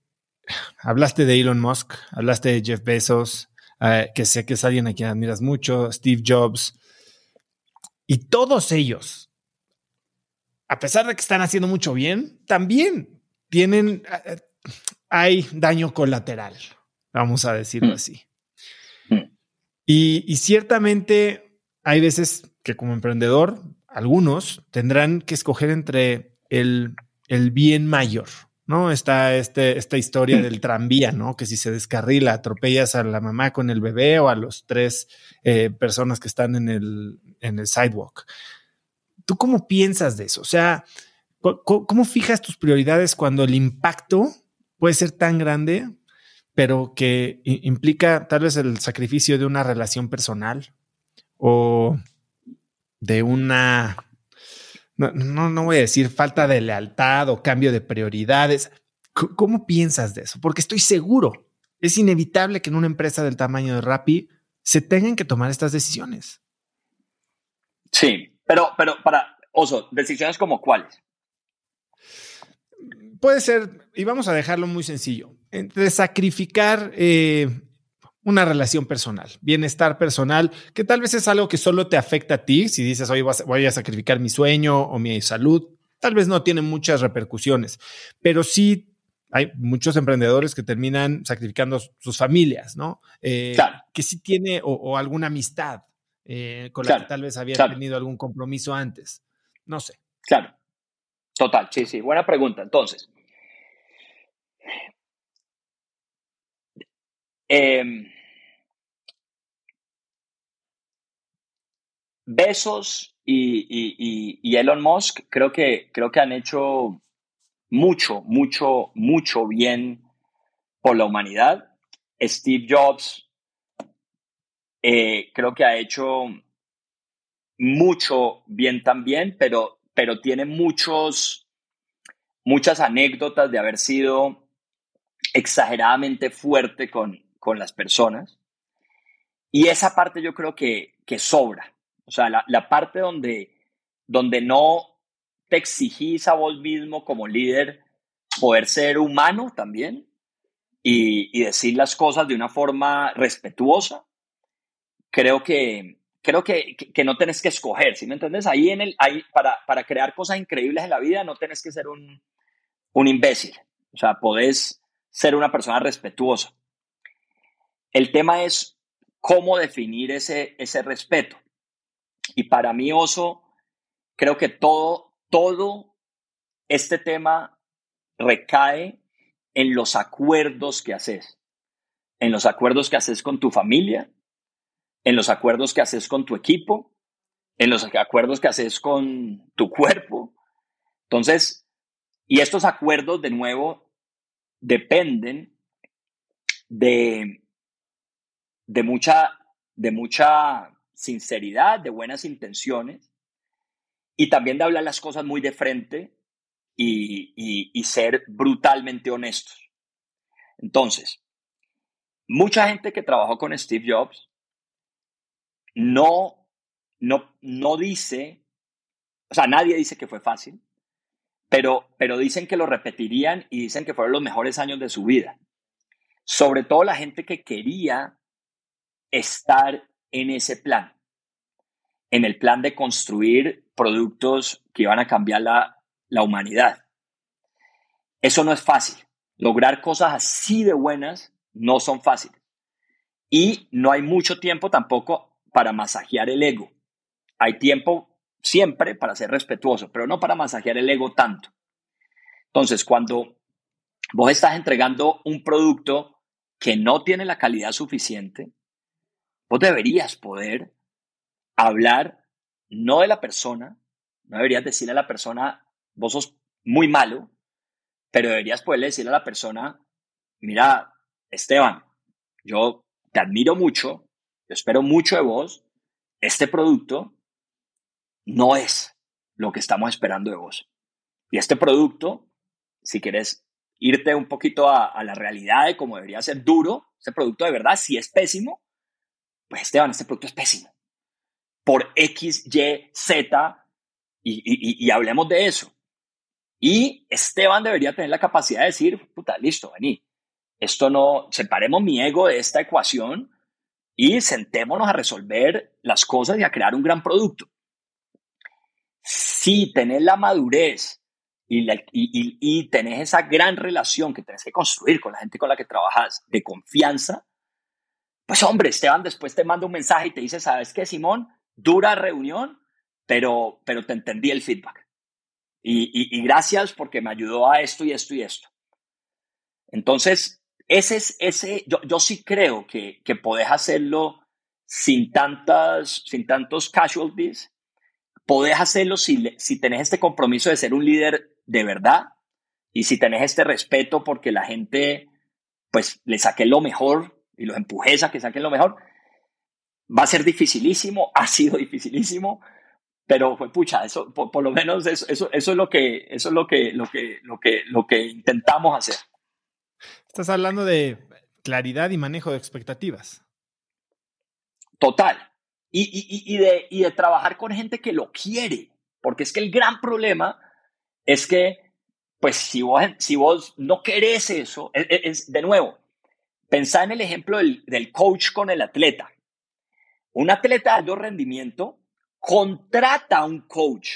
hablaste de Elon Musk, hablaste de Jeff Bezos, eh, que sé que es alguien a quien admiras mucho, Steve Jobs, y todos ellos, a pesar de que están haciendo mucho bien, también tienen, eh, hay daño colateral, vamos a decirlo mm. así. Mm. Y, ciertamente hay veces que como emprendedor, algunos tendrán que escoger entre el, el bien mayor, ¿no? Está este, esta historia del tranvía, ¿no? Que si se descarrila, atropellas a la mamá con el bebé o a los tres eh, personas que están en el, en el sidewalk. ¿Tú cómo piensas de eso? O sea, ¿cómo fijas tus prioridades cuando el impacto puede ser tan grande, pero que implica tal vez el sacrificio de una relación personal o de una no, no, voy a decir falta de lealtad o cambio de prioridades. ¿Cómo piensas de eso? Porque estoy seguro, es inevitable que en una empresa del tamaño de Rappi se tengan que tomar estas decisiones. Sí, pero, pero para Oso, decisiones como cuáles. Puede ser, y vamos a dejarlo muy sencillo, entre sacrificar eh, una relación personal, bienestar personal, que tal vez es algo que solo te afecta a ti. Si dices, hoy voy a sacrificar mi sueño o mi salud, tal vez no tiene muchas repercusiones, pero sí hay muchos emprendedores que terminan sacrificando sus familias, ¿no? Eh, claro. Que sí tiene o, alguna amistad eh, con la que tal vez había tenido algún compromiso antes. No sé. Claro. Total, sí, sí. Buena pregunta. Entonces, eh, Besos y, Elon Musk creo que, creo que han hecho mucho, mucho, mucho bien por la humanidad. Steve Jobs eh, creo que ha hecho mucho bien también, pero, pero tiene muchos, muchas anécdotas de haber sido exageradamente fuerte con, con las personas. Y esa parte yo creo que, que sobra. O sea, la, parte donde, donde no te exigís a vos mismo como líder poder ser humano también y, decir las cosas de una forma respetuosa, creo que, creo que, no tenés que escoger, ¿sí me entiendes? Ahí, en el, ahí para, para crear cosas increíbles en la vida no tenés que ser un, un imbécil. O sea, podés ser una persona respetuosa. El tema es cómo definir ese, ese respeto. Y para mí, Oso, creo que todo, todo este tema recae en los acuerdos que haces, en los acuerdos que haces con tu familia, en los acuerdos que haces con tu equipo, en los acuerdos que haces con tu cuerpo. Entonces, y estos acuerdos, de nuevo, dependen de, de, mucha, de mucha sinceridad, de buenas intenciones y también de hablar las cosas muy de frente y, ser brutalmente honestos. Entonces, mucha gente que trabajó con Steve Jobs no, no, no dice, o sea, nadie dice que fue fácil, pero, pero dicen que lo repetirían y dicen que fueron los mejores años de su vida. Sobre todo la gente que quería estar en ese plan, en el plan de construir productos que iban a cambiar la, humanidad. Eso no es fácil. Lograr cosas así de buenas no son fáciles. Y no hay mucho tiempo tampoco para masajear el ego. Hay tiempo siempre para ser respetuoso, pero no para masajear el ego tanto. Entonces, cuando vos estás entregando un producto que no tiene la calidad suficiente, Vos deberías poder hablar no de la persona, no deberías decirle a la persona, vos sos muy malo, pero deberías poderle decirle a la persona, mira, Esteban, yo te admiro mucho, yo espero mucho de vos, este producto no es lo que estamos esperando de vos. Y este producto, si quieres irte un poquito a, la realidad de cómo debería ser duro, este producto de verdad, si es pésimo, pues Esteban, este producto es pésimo. Por X, Y, Z, y, hablemos de eso. Y Esteban debería tener la capacidad de decir, puta, listo, vení. Esto no, separemos mi ego de esta ecuación y sentémonos a resolver las cosas y a crear un gran producto. Si tenés la madurez y, y, y, tenés esa gran relación que tenés que construir con la gente con la que trabajas de confianza, pues hombre, Esteban después te manda un mensaje y te dice, ¿sabes qué, Simón? Dura reunión, pero, pero te entendí el feedback. Y, gracias porque me ayudó a esto y esto y esto. Entonces, ese es, ese, yo, yo sí creo que, que podés hacerlo sin tantas, sin tantos casualties. Podés hacerlo si, si tenés este compromiso de ser un líder de verdad y si tenés este respeto porque la gente, pues, le saque lo mejor y los empujes a que saquen lo mejor. Va a ser dificilísimo, ha sido dificilísimo, pero fue pucha, eso por, lo menos eso, eso, eso, es lo que eso es lo que lo que lo que lo que intentamos hacer. Estás hablando de claridad y manejo de expectativas. Total. Y, y, y, de, y de trabajar con gente que lo quiere. Porque es que el gran problema es que, pues, si vos, si vos no querés eso, es, es de nuevo, pensá en el ejemplo del, del coach con el atleta. Un atleta de alto rendimiento contrata a un coach,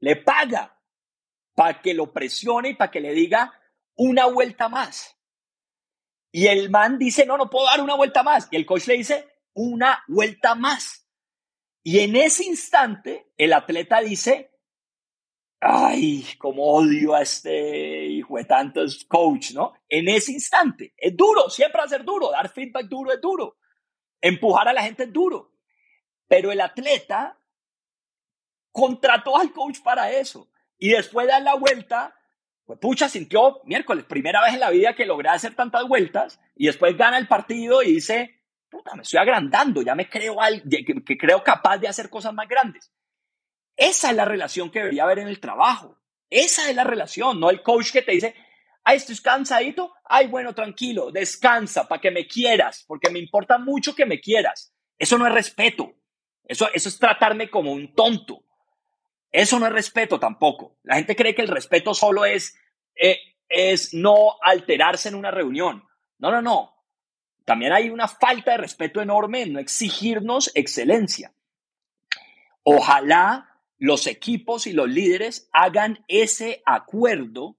le paga para que lo presione y para que le diga una vuelta más. Y el man dice, no, no puedo dar una vuelta más. Y el coach le dice, una vuelta más. Y en ese instante, el atleta dice, ay, como odio a este de tantos coach, ¿no? En ese instante. Es duro, siempre ser duro. Dar feedback duro es duro. Empujar a la gente es duro. Pero el atleta contrató al coach para eso. Y después de dar la vuelta, pues pucha, sintió miércoles, primera vez en la vida que logré hacer tantas vueltas y después gana el partido y dice, puta, me estoy agrandando, ya me creo, que, que creo capaz de hacer cosas más grandes. Esa es la relación que debería haber en el trabajo. Esa es la relación, no el coach que te dice, ay, estoy cansadito, ay, bueno, tranquilo, descansa para que me quieras, porque me importa mucho que me quieras. Eso no es respeto. Eso, eso es tratarme como un tonto. Eso no es respeto tampoco. La gente cree que el respeto solo es, eh, es no alterarse en una reunión. No, no, no. También hay una falta de respeto enorme en no exigirnos excelencia. Ojalá los equipos y los líderes hagan ese acuerdo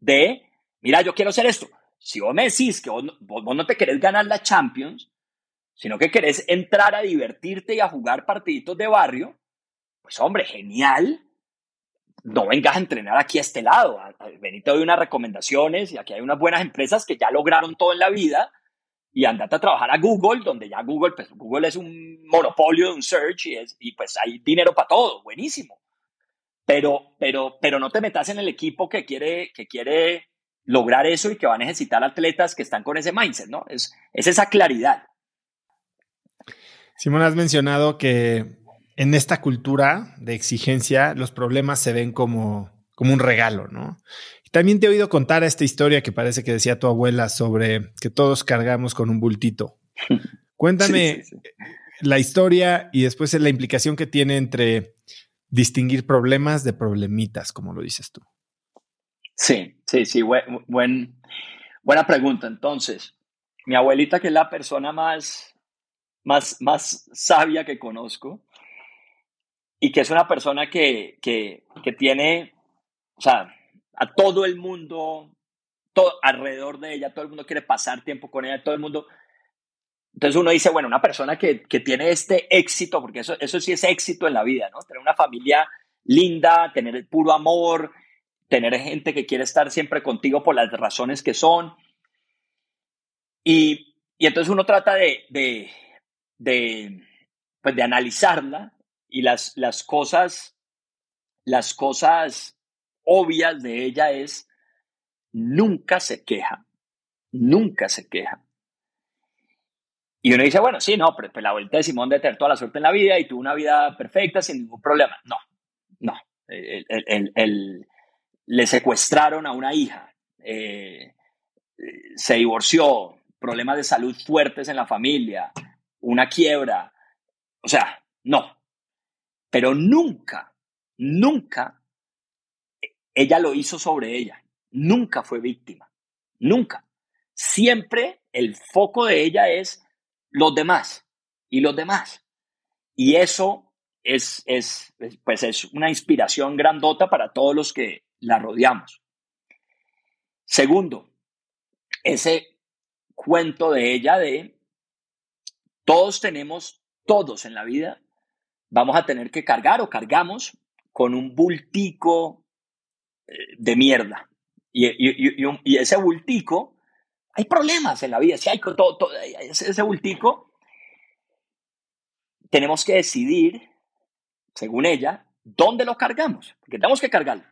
de, mira, yo quiero hacer esto. Si vos me decís que vos, no te querés ganar la Champions, sino que querés entrar a divertirte y a jugar partiditos de barrio, pues hombre, genial. No vengas a entrenar aquí a este lado. Vení, te doy unas recomendaciones y aquí hay unas buenas empresas que ya lograron todo en la vida y andate a trabajar a Google, donde ya Google, pues Google es un monopolio de un search y, es, y pues hay dinero para todo, buenísimo. Pero, pero, pero no te metas en el equipo que quiere, que quiere lograr eso y que va a necesitar atletas que están con ese mindset, ¿no? Es, es esa claridad. Simón, has mencionado que en esta cultura de exigencia, los problemas se ven como, como un regalo, ¿no? también te he oído contar esta historia que parece que decía tu abuela sobre que todos cargamos con un bultito. Cuéntame la historia y después la implicación que tiene entre distinguir problemas de problemitas, como lo dices tú. Sí, sí, sí, buen, buena pregunta. Entonces, mi abuelita, que es la persona más, más, más sabia que conozco, y que es una persona que, que, que tiene, o sea, a todo el mundo, todo, alrededor de ella, todo el mundo quiere pasar tiempo con ella, todo el mundo. Entonces uno dice, bueno, una persona que, que tiene este éxito, porque eso, eso sí es éxito en la vida, ¿no? Tener una familia linda, tener el puro amor, tener gente que quiere estar siempre contigo por las razones que son. Y, y entonces uno trata de, de, de, pues de analizarla y las, las cosas, las cosas obvias de ella es nunca se queja, nunca se queja. Y uno dice, bueno, sí, no, pero, la vuelta de Simón de tener toda la suerte en la vida y tuvo una vida perfecta sin ningún problema. No, no. Le secuestraron a una hija, eh, se divorció, problemas de salud fuertes en la familia, una quiebra. O sea, no, pero nunca, nunca ella lo hizo sobre ella. Nunca fue víctima. Nunca. Siempre el foco de ella es los demás y los demás. Y eso es, es, pues es una inspiración grandota para todos los que la rodeamos. Segundo, ese cuento de ella de todos tenemos, todos en la vida, vamos a tener que cargar o cargamos con un bultico de mierda. Y, ese bultico hay problemas en la vida, si hay todo, ese, ese bultico, tenemos que decidir, según ella, dónde lo cargamos, porque tenemos que cargarlo.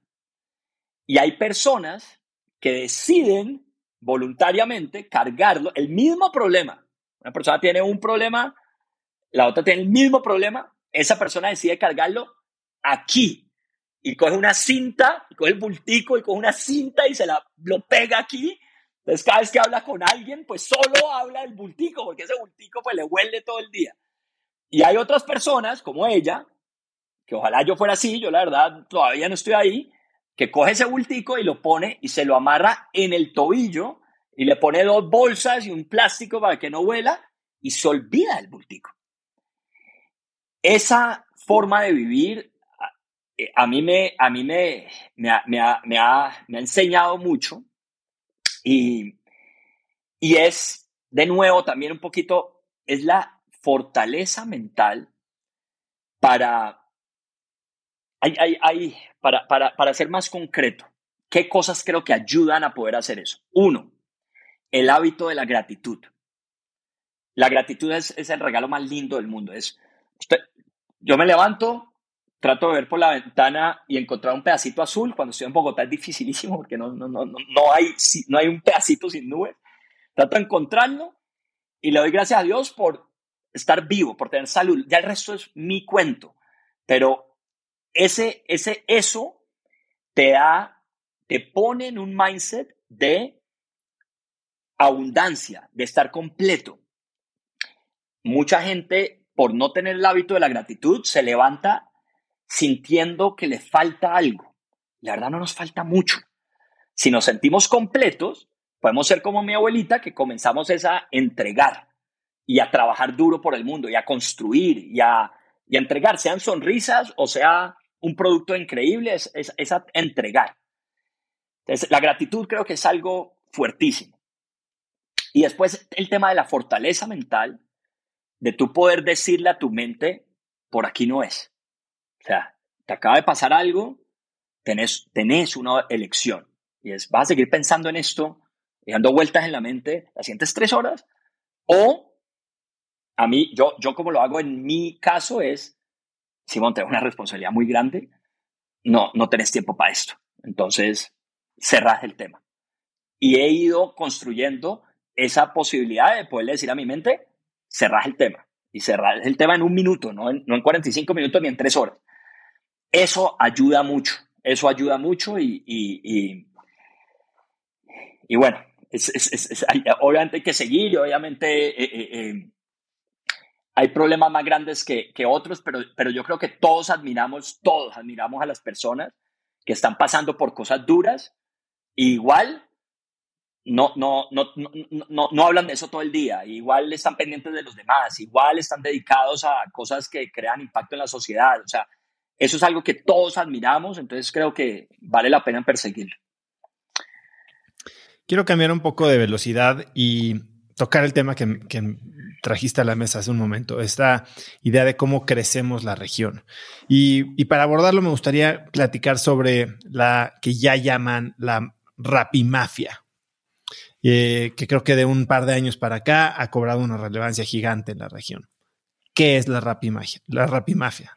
Y hay personas que deciden voluntariamente cargarlo, el mismo problema. Una persona tiene un problema, la otra tiene el mismo problema, esa persona decide cargarlo aquí y coge una cinta, y coge el bultico y coge una cinta y se la lo pega aquí. Entonces cada vez que habla con alguien, pues solo habla del bultico, porque ese bultico pues le huele todo el día. Y hay otras personas como ella, que ojalá yo fuera así, yo la verdad todavía no estoy ahí, que coge ese bultico y lo pone y se lo amarra en el tobillo y le pone dos bolsas y un plástico para que no vuela y se olvida del bultico. Esa forma de vivir a mí me, a mí me, me, ha, me, ha, me, ha, enseñado mucho y, y es, de nuevo, también un poquito, es la fortaleza mental para, hay, hay, hay, para, para, para ser más concreto, ¿qué cosas creo que ayudan a poder hacer eso? Uno, el hábito de la gratitud. La gratitud es, es el regalo más lindo del mundo. Es, usted, yo me levanto, trato de ver por la ventana y encontrar un pedacito azul. Cuando estoy en Bogotá es dificilísimo porque no, no, no, no, hay, no hay un pedacito sin nubes. Trato de encontrarlo y le doy gracias a Dios por estar vivo, por tener salud. Ya el resto es mi cuento. Pero ese, ese, eso te da, te pone en un mindset de abundancia, de estar completo. Mucha gente, por no tener el hábito de la gratitud, se levanta sintiendo que le falta algo. La verdad no nos falta mucho. Si nos sentimos completos, podemos ser como mi abuelita, que comenzamos a entregar y a trabajar duro por el mundo y a construir y a, y entregar, sean sonrisas o sea un producto increíble, es, es a entregar. Entonces, la gratitud creo que es algo fuertísimo. Y después el tema de la fortaleza mental, de tu poder decirle a tu mente, por aquí no es. Sea, te acaba de pasar algo, tenés, tenés una elección. Y es, vas a seguir pensando en esto, y dando vueltas en la mente las siguientes tres horas, o a mí, yo, yo como lo hago en mi caso es, Simón, tengo una responsabilidad muy grande, no, no tenés tiempo para esto. Entonces, cerrás el tema. Y he ido construyendo esa posibilidad de poderle decir a mi mente, cerrar el tema. Y cerrar el tema en un minuto, no en, no en 45 minutos ni en tres horas. Eso ayuda mucho, eso ayuda mucho y, y, y, bueno, es, obviamente hay que seguir y obviamente eh, eh, eh, hay problemas más grandes que, que, otros, pero, pero yo creo que todos admiramos, todos admiramos a las personas que están pasando por cosas duras. igual no, no, no, no, no, hablan de eso todo el día, igual están pendientes de los demás, igual están dedicados a cosas que crean impacto en la sociedad. O sea, eso es algo que todos admiramos, entonces creo que vale la pena perseguirlo. Quiero cambiar un poco de velocidad y tocar el tema que, trajiste a la mesa hace un momento, esta idea de cómo crecemos la región. Y, y para abordarlo me gustaría platicar sobre la que ya llaman la rapimafia. Eh, que creo que de un par de años para acá ha cobrado una relevancia gigante en la región. ¿Qué es la rapimafia? La rapimafia.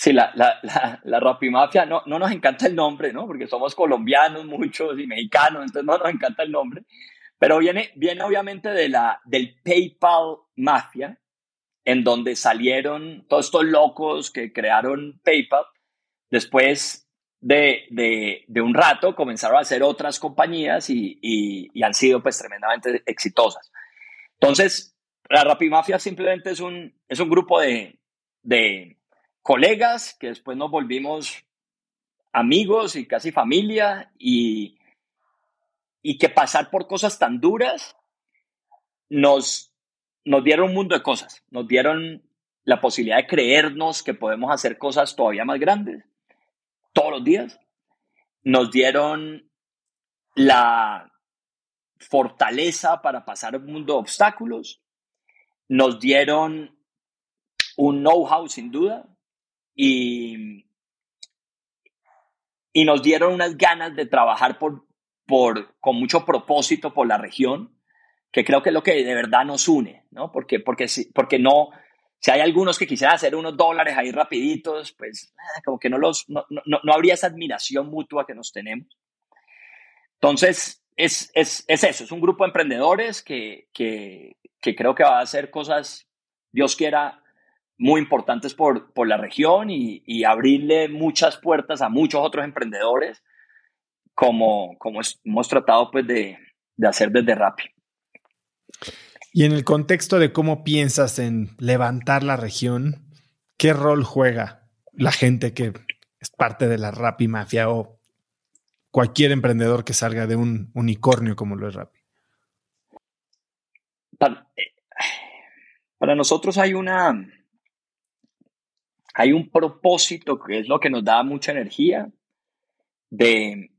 Sí, la, la, la, rapimafia, no, no nos encanta el nombre, ¿no? Porque somos colombianos muchos y mexicanos, entonces no nos encanta el nombre. Pero viene, viene obviamente de la, del PayPal Mafia, en donde salieron todos estos locos que crearon PayPal. Después de, un rato comenzaron a hacer otras compañías y, han sido pues tremendamente exitosas. Entonces, la Rapimafia simplemente es un, es un grupo de, colegas que después nos volvimos amigos y casi familia y, y que pasar por cosas tan duras nos, nos dieron un mundo de cosas, nos dieron la posibilidad de creernos que podemos hacer cosas todavía más grandes todos los días. Nos dieron la fortaleza para pasar un mundo de obstáculos. Nos dieron un know-how sin duda y, y nos dieron unas ganas de trabajar por, por, con mucho propósito por la región, que creo que es lo que de verdad nos une, ¿no? Porque, porque, porque no, si hay algunos que quisieran hacer unos dólares ahí rapiditos, pues como que no, los, no, no, no habría esa admiración mutua que nos tenemos. Entonces, es, es, es eso, es un grupo de emprendedores que, que, que, creo que va a hacer cosas, Dios quiera, muy importantes por, por la región y, y, abrirle muchas puertas a muchos otros emprendedores, como, como hemos tratado pues, de, de hacer desde Rappi. Y en el contexto de cómo piensas en levantar la región, ¿qué rol juega la gente que es parte de la Rappi Mafia o cualquier emprendedor que salga de un unicornio como lo es Rappi? Para, para nosotros hay una hay un propósito que es lo que nos da mucha energía de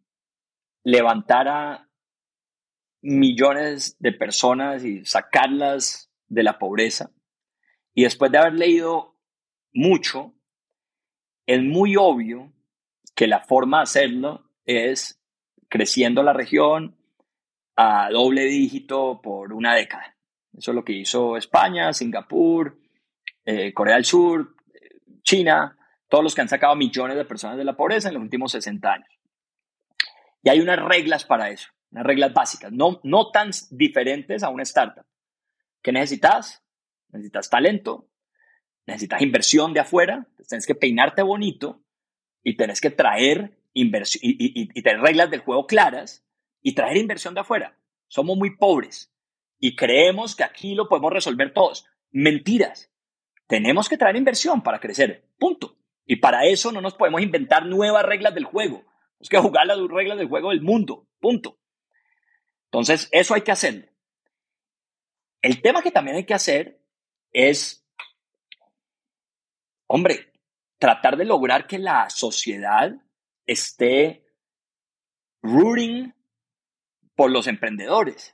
levantar a millones de personas y sacarlas de la pobreza. Y después de haber leído mucho, es muy obvio que la forma de hacerlo es creciendo la región a doble dígito por una década. Eso es lo que hizo España, Singapur, eh, Corea del Sur, China, todos los que han sacado millones de personas de la pobreza en los últimos 60 años. Y hay unas reglas para eso unas reglas básicas, no, no tan diferentes a una startup. ¿Qué necesitas? Necesitas talento, necesitas inversión de afuera, tienes que peinarte bonito y tienes que traer inversión y, y, tener reglas del juego claras y traer inversión de afuera. Somos muy pobres y creemos que aquí lo podemos resolver todos. Mentiras. Tenemos que traer inversión para crecer. Punto. Y para eso no nos podemos inventar nuevas reglas del juego. Tenemos que jugar las reglas del juego del mundo. Punto. Entonces, eso hay que hacerlo. El tema que también hay que hacer es, hombre, tratar de lograr que la sociedad esté rooting por los emprendedores.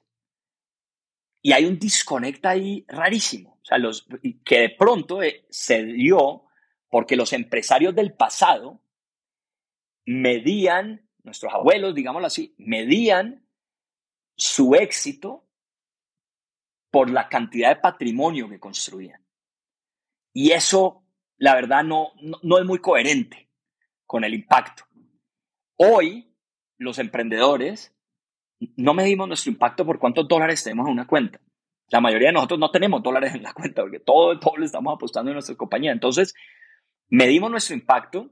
Y hay un disconecta ahí rarísimo, sea, los, que de pronto eh, se dio porque los empresarios del pasado medían, nuestros abuelos, digámoslo así, medían su éxito por la cantidad de patrimonio que construían. Y eso, la verdad, no, no, es muy coherente con el impacto. Hoy, los emprendedores no medimos nuestro impacto por cuántos dólares tenemos en una cuenta. La mayoría de nosotros no tenemos dólares en la cuenta porque todo, todo le estamos apostando en nuestra compañía. Entonces, medimos nuestro impacto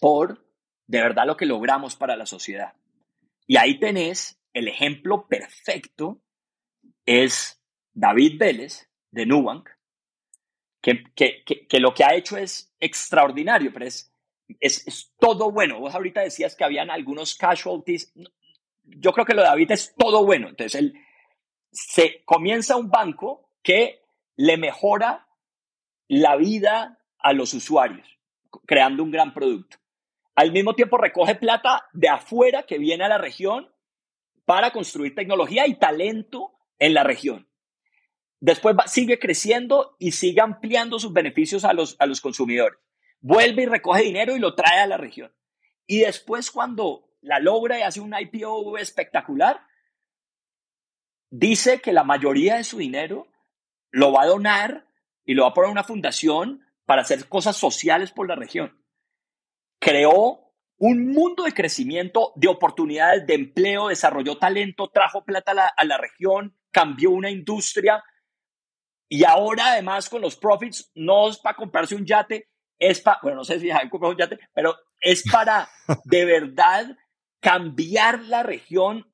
por de verdad lo que logramos para la sociedad. Y ahí tenés el ejemplo perfecto es David Vélez de Nubank, que, que, lo que ha hecho es extraordinario, pero es, es, todo bueno. Vos ahorita decías que habían algunos casualties. Yo creo que lo de David es todo bueno. Entonces, él se comienza un banco que le mejora la vida a los usuarios, creando un gran producto. Al mismo tiempo recoge plata de afuera que viene a la región para construir tecnología y talento en la región. Después sigue creciendo y sigue ampliando sus beneficios a los, a los consumidores. Vuelve y recoge dinero y lo trae a la región. Y después cuando la logra y hace un IPO espectacular, dice que la mayoría de su dinero lo va a donar y lo va a poner en una fundación para hacer cosas sociales por la región. Creó un mundo de crecimiento, de oportunidades, de empleo, desarrolló talento, trajo plata a la, región, cambió una industria y ahora además con los profits no es para comprarse un yate, es para, bueno, no sé si ya comprado un yate, pero es para de verdad cambiar la región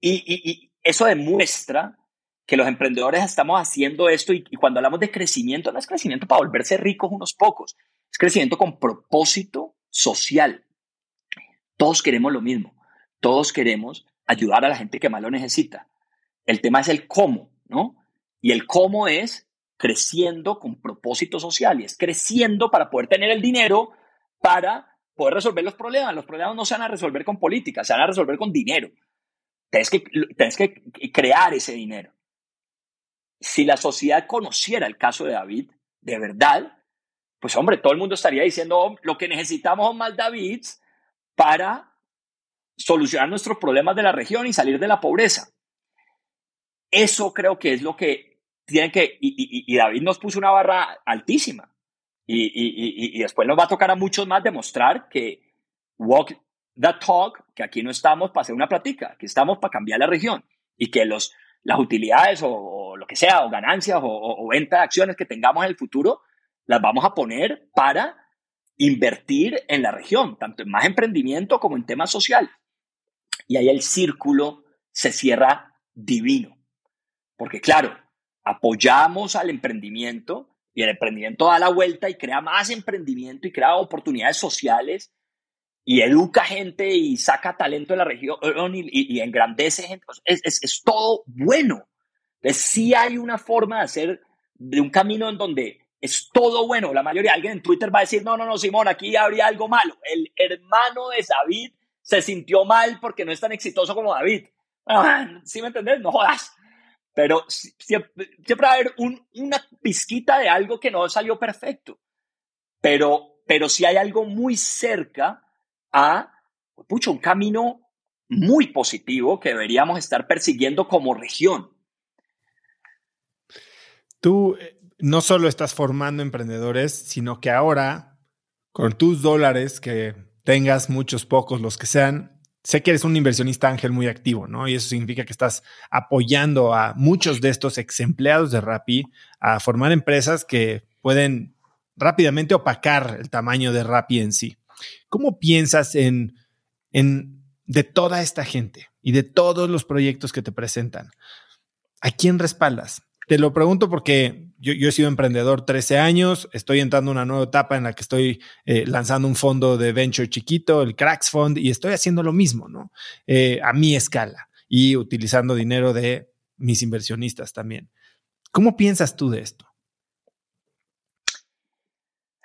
y, y, eso demuestra que los emprendedores estamos haciendo esto y, cuando hablamos de crecimiento, no es crecimiento para volverse ricos unos pocos, es crecimiento con propósito social. Todos queremos lo mismo. Todos queremos ayudar a la gente que más lo necesita. El tema es el cómo, ¿no? Y el cómo es creciendo con propósito social y es creciendo para poder tener el dinero para poder resolver los problemas. Los problemas no se van a resolver con política, se van a resolver con dinero. Tienes que, que crear ese dinero. Si la sociedad conociera el caso de David, de verdad, pues hombre, todo el mundo estaría diciendo, oh, lo que necesitamos son más Davids para solucionar nuestros problemas de la región y salir de la pobreza. Eso creo que es lo que tiene que, y, David nos puso una barra altísima. Y, después nos va a tocar a muchos más demostrar que walk the talk, que aquí no estamos para hacer una plática, que estamos para cambiar la región y que los, las utilidades o, lo que sea, o ganancias o, o, venta de acciones que tengamos en el futuro, las vamos a poner para invertir en la región, tanto en más emprendimiento como en temas social. Y ahí el círculo se cierra divino. Porque claro, apoyamos al emprendimiento y el emprendimiento da la vuelta y crea más emprendimiento y crea oportunidades sociales y educa gente y saca talento de la región y, engrandece gente. Es, es, todo bueno. Entonces sí hay una forma de hacer de un camino en donde es todo bueno. La mayoría, alguien en Twitter va a decir, no, no, no, Simón, aquí habría algo malo. El hermano de David se sintió mal porque no es tan exitoso como David. Ah, ¿Sí me entendés? No jodas. Pero siempre, va a haber una pizquita de algo que no salió perfecto. Pero, pero si hay algo muy cerca a, pucho, un camino muy positivo que deberíamos estar persiguiendo como región. Tú eh, no solo estás formando emprendedores, sino que ahora, con tus dólares que tengas muchos, pocos, los que sean, sé que eres un inversionista ángel muy activo, ¿no? Y eso significa que estás apoyando a muchos de estos ex empleados de Rappi a formar empresas que pueden rápidamente opacar el tamaño de Rappi en sí. ¿Cómo piensas en, en de toda esta gente y de todos los proyectos que te presentan? ¿A quién respaldas? Te lo pregunto porque yo, he sido emprendedor 13 años, estoy entrando en una nueva etapa en la que estoy eh, lanzando un fondo de venture chiquito, el Cracks Fund, y estoy haciendo lo mismo, ¿no? Eh, a mi escala y utilizando dinero de mis inversionistas también. ¿Cómo piensas tú de esto?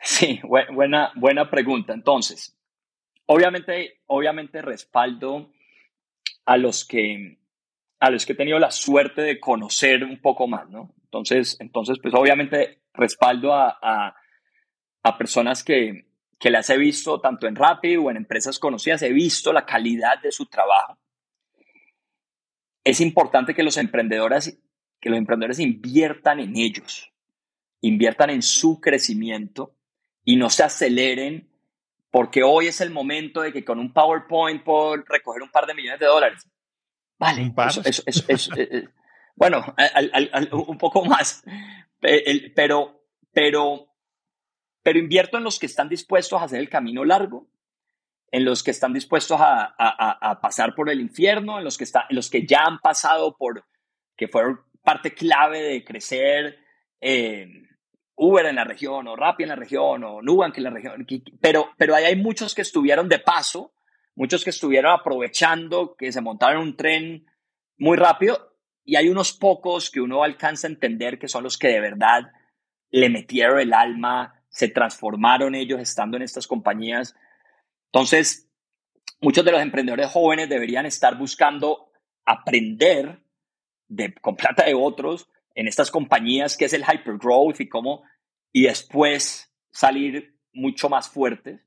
Sí, buena, buena pregunta. Entonces, obviamente, obviamente respaldo a los que a los que he tenido la suerte de conocer un poco más, ¿no? Entonces, entonces pues obviamente respaldo a, a, personas que, que las he visto tanto en Rappi o en empresas conocidas, he visto la calidad de su trabajo. Es importante que los emprendedores, que los emprendedores inviertan en ellos, inviertan en su crecimiento y no se aceleren porque hoy es el momento de que con un PowerPoint puedo recoger un par de millones de dólares. Vale, eso, eh, eh, bueno, un poco más, pero, pero, pero invierto en los que están dispuestos a hacer el camino largo, en los que están dispuestos a, pasar por el infierno, en los que, está, en los que ya han pasado por, que fueron parte clave de crecer eh, Uber en la región, o Rappi en la región, o Nubank en la región, pero, pero hay muchos que estuvieron de paso muchos que estuvieron aprovechando, que se montaron un tren muy rápido, y hay unos pocos que uno alcanza a entender que son los que de verdad le metieron el alma, se transformaron ellos estando en estas compañías. Entonces, muchos de los emprendedores jóvenes deberían estar buscando aprender de, con plata de otros en estas compañías que es el hypergrowth y cómo, y después salir mucho más fuertes.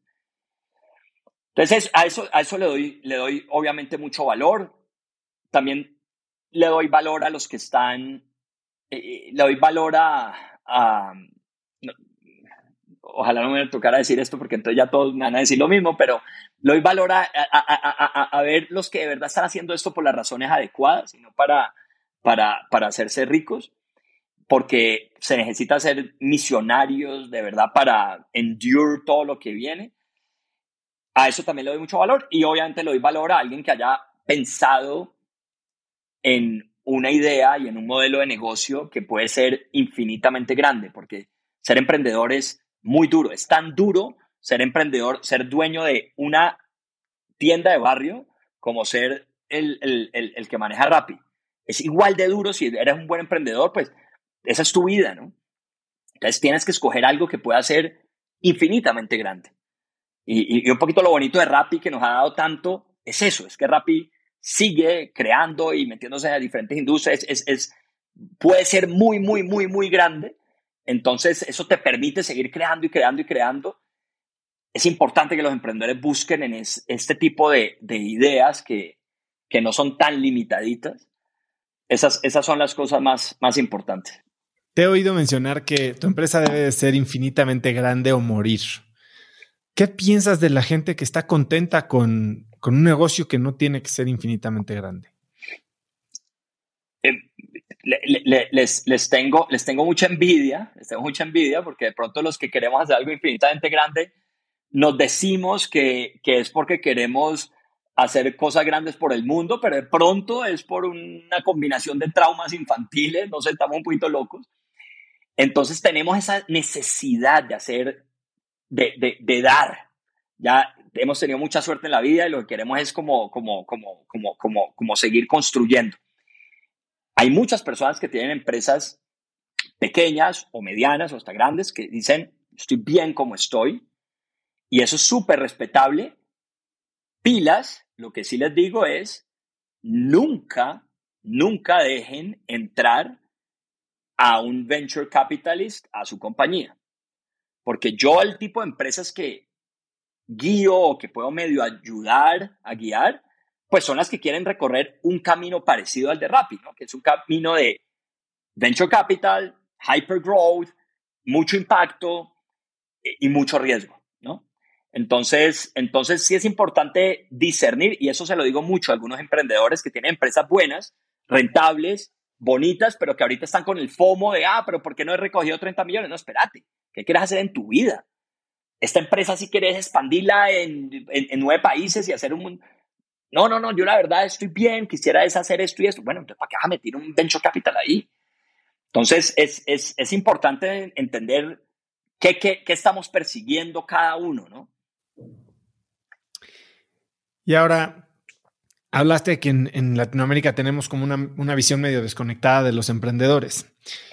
Entonces, a eso, a eso le, doy, le doy obviamente mucho valor. También le doy valor a los que están, eh, eh, le doy valor a, ojalá no me tocara decir esto porque entonces ya todos me van a decir lo mismo, pero le doy valor a, a, ver los que de verdad están haciendo esto por las razones adecuadas y no para, para, para hacerse ricos, porque se necesita ser misionarios de verdad para endure todo lo que viene a eso también le doy mucho valor y obviamente le doy valor a alguien que haya pensado en una idea y en un modelo de negocio que puede ser infinitamente grande, porque ser emprendedor es muy duro, es tan duro ser emprendedor, ser dueño de una tienda de barrio como ser el, el, el, que maneja Rappi. Es igual de duro si eres un buen emprendedor, pues esa es tu vida, ¿no? Entonces tienes que escoger algo que pueda ser infinitamente grande. Y, un poquito lo bonito de Rappi que nos ha dado tanto es eso, es que Rappi sigue creando y metiéndose a diferentes industrias, es, es, puede ser muy, muy, muy, muy grande. Entonces eso te permite seguir creando y creando y creando. es importante que los emprendedores busquen en este tipo de, ideas que, que, no son tan limitaditas. Esas, esas son las cosas más, más importantes. Te he oído mencionar que tu empresa debe de ser infinitamente grande o morir. ¿Qué piensas de la gente que está contenta con, con un negocio que no tiene que ser infinitamente grande? Eh, les, les, tengo, les tengo mucha envidia, les tengo mucha envidia porque de pronto los que queremos hacer algo infinitamente grande nos decimos que, que es porque queremos hacer cosas grandes por el mundo, pero de pronto es por una combinación de traumas infantiles, no sé, estamos un poquito locos. Entonces tenemos esa necesidad de hacer, de, de, de, dar. Ya hemos tenido mucha suerte en la vida y lo que queremos es como, como, como, como, como, como seguir construyendo. Hay muchas personas que tienen empresas pequeñas o medianas o hasta grandes que dicen, estoy bien como estoy. Y eso es súper respetable. Pilas, lo que sí les digo es, nunca, nunca dejen entrar a un venture capitalist a su compañía. Porque yo el tipo de empresas que guío o que puedo medio ayudar a guiar, pues son las que quieren recorrer un camino parecido al de Rappi, ¿no? que es un camino de venture capital, hyper growth, mucho impacto eh, y mucho riesgo. ¿no? Entonces, entonces sí es importante discernir, y eso se lo digo mucho a algunos emprendedores que tienen empresas buenas, rentables, bonitas, pero que ahorita están con el FOMO de, ah, pero ¿por qué no he recogido 30 millones? No, espérate, ¿qué quieres hacer en tu vida? Esta empresa si quieres expandirla en, en, nueve países y hacer un, no, no, no, yo la verdad estoy bien, quisiera deshacer esto y esto. Bueno, entonces, ¿para qué vas a meter un venture capital ahí? Entonces, es, es, es importante entender qué, qué, qué, estamos persiguiendo cada uno, ¿no? Y ahora, hablaste de que en, Latinoamérica tenemos como una, visión medio desconectada de los emprendedores.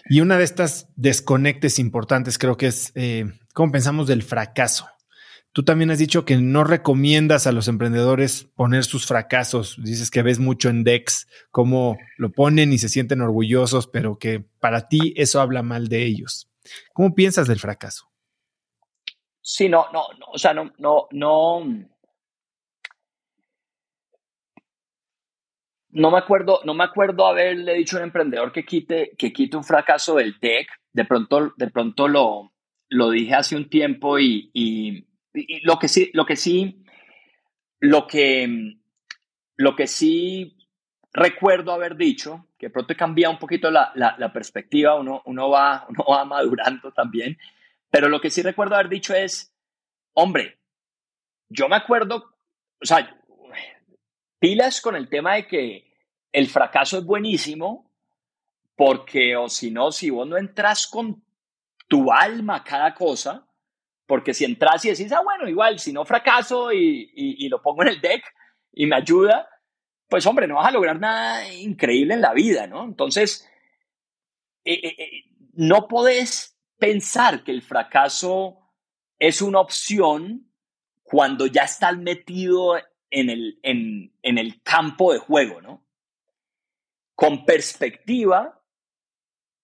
Y una de estas desconectes importantes creo que es eh, cómo pensamos del fracaso. Tú también has dicho que no recomiendas a los emprendedores poner sus fracasos. Dices que ves mucho en Dex cómo lo ponen y se sienten orgullosos, pero que para ti eso habla mal de ellos. ¿Cómo piensas del fracaso? Sí, no, no, no o sea, no, no, no. No me acuerdo, no me acuerdo haberle dicho a un emprendedor que quite, que quite un fracaso del tech. De pronto, de pronto lo, lo dije hace un tiempo y y lo que sí, lo que sí, lo que, lo que sí recuerdo haber dicho, que pronto cambia un poquito la, la, perspectiva, uno, uno, va, uno va madurando también, pero lo que sí recuerdo haber dicho es, hombre, yo me acuerdo, o sea, pilas con el tema de que el fracaso es buenísimo, porque o si no, si vos no entras con tu alma a cada cosa, porque si entras y decís, ah, bueno, igual, si no fracaso y, lo pongo en el deck y me ayuda, pues hombre, no vas a lograr nada increíble en la vida, ¿no? Entonces, eh, eh, eh, no podés pensar que el fracaso es una opción cuando ya estás metido en el, en, en el campo de juego, ¿no? Con perspectiva,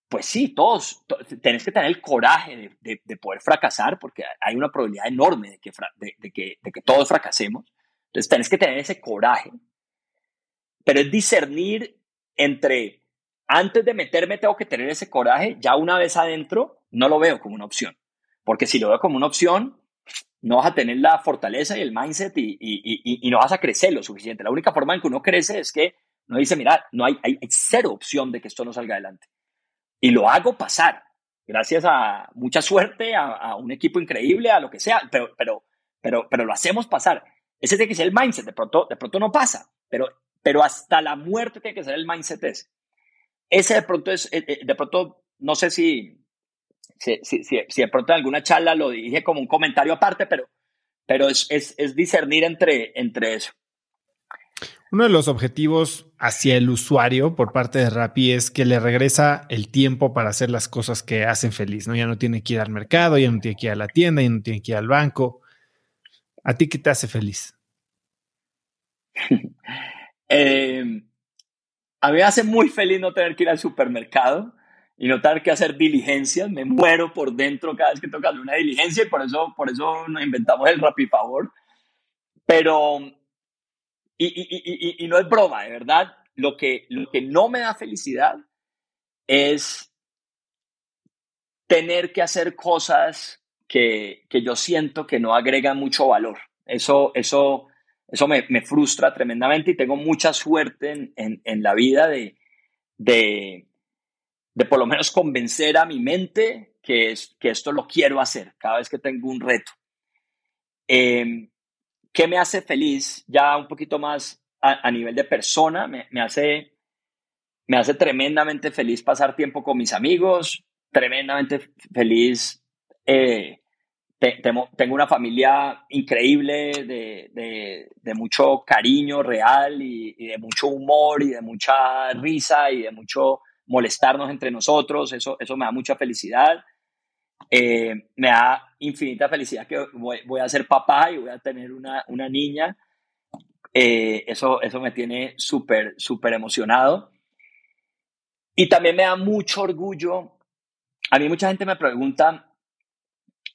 pues sí, todos, tenés que tener el coraje de, poder fracasar porque hay una probabilidad enorme de que, de, que, de que todos fracasemos. Entonces tenés que tener ese coraje. Pero es discernir entre, antes de meterme tengo que tener ese coraje, ya una vez adentro, no lo veo como una opción. Porque si lo veo como una opción, no vas a tener la fortaleza y el mindset y, y, y, no vas a crecer lo suficiente. La única forma en que uno crece es que uno dice, mira, no hay, hay cero opción de que esto no salga adelante y lo hago pasar, gracias a mucha suerte, a, un equipo increíble, a lo que sea, pero, pero, pero, pero lo hacemos pasar. Ese tiene que ser el mindset, de pronto, de pronto no pasa, pero, pero hasta la muerte tiene que ser el mindset ese. Ese de pronto es, eh, eh, de pronto, no sé si, si, si, si, de pronto en alguna charla lo dije como un comentario aparte, pero, pero es, es, es discernir entre, entre eso. Uno de los objetivos hacia el usuario por parte de Rappi es que le regresa el tiempo para hacer las cosas que hacen feliz, ¿no? Ya no tiene que ir al mercado, ya no tiene que ir a la tienda, ya no tiene que ir al banco. ¿A ti qué te hace feliz? Eh, a mí me hace muy feliz no tener que ir al supermercado y no tener que hacer diligencias. Me muero por dentro cada vez que toca una diligencia y por eso, por eso nos inventamos el Favor. Pero, y, y, y, y, no es broma, de verdad, lo que, lo que no me da felicidad es tener que hacer cosas que, que yo siento que no agregan mucho valor. Eso, eso, eso me, me frustra tremendamente y tengo mucha suerte en, en, en la vida de, de, de por lo menos convencer a mi mente que, es, que esto lo quiero hacer cada vez que tengo un reto. Eh, ¿Qué me hace feliz? Ya un poquito más a, nivel de persona, me, me, hace, me hace tremendamente feliz pasar tiempo con mis amigos, tremendamente feliz. Eh, tengo una familia increíble de, de, de mucho cariño real y, y, de mucho humor y de mucha risa y de mucho molestarnos entre nosotros, eso, eso me da mucha felicidad. Eh, me da infinita felicidad que voy, a ser papá y voy a tener una, una niña. Eh, eso, eso me tiene súper, súper emocionado. Y también me da mucho orgullo. A mí mucha gente me pregunta,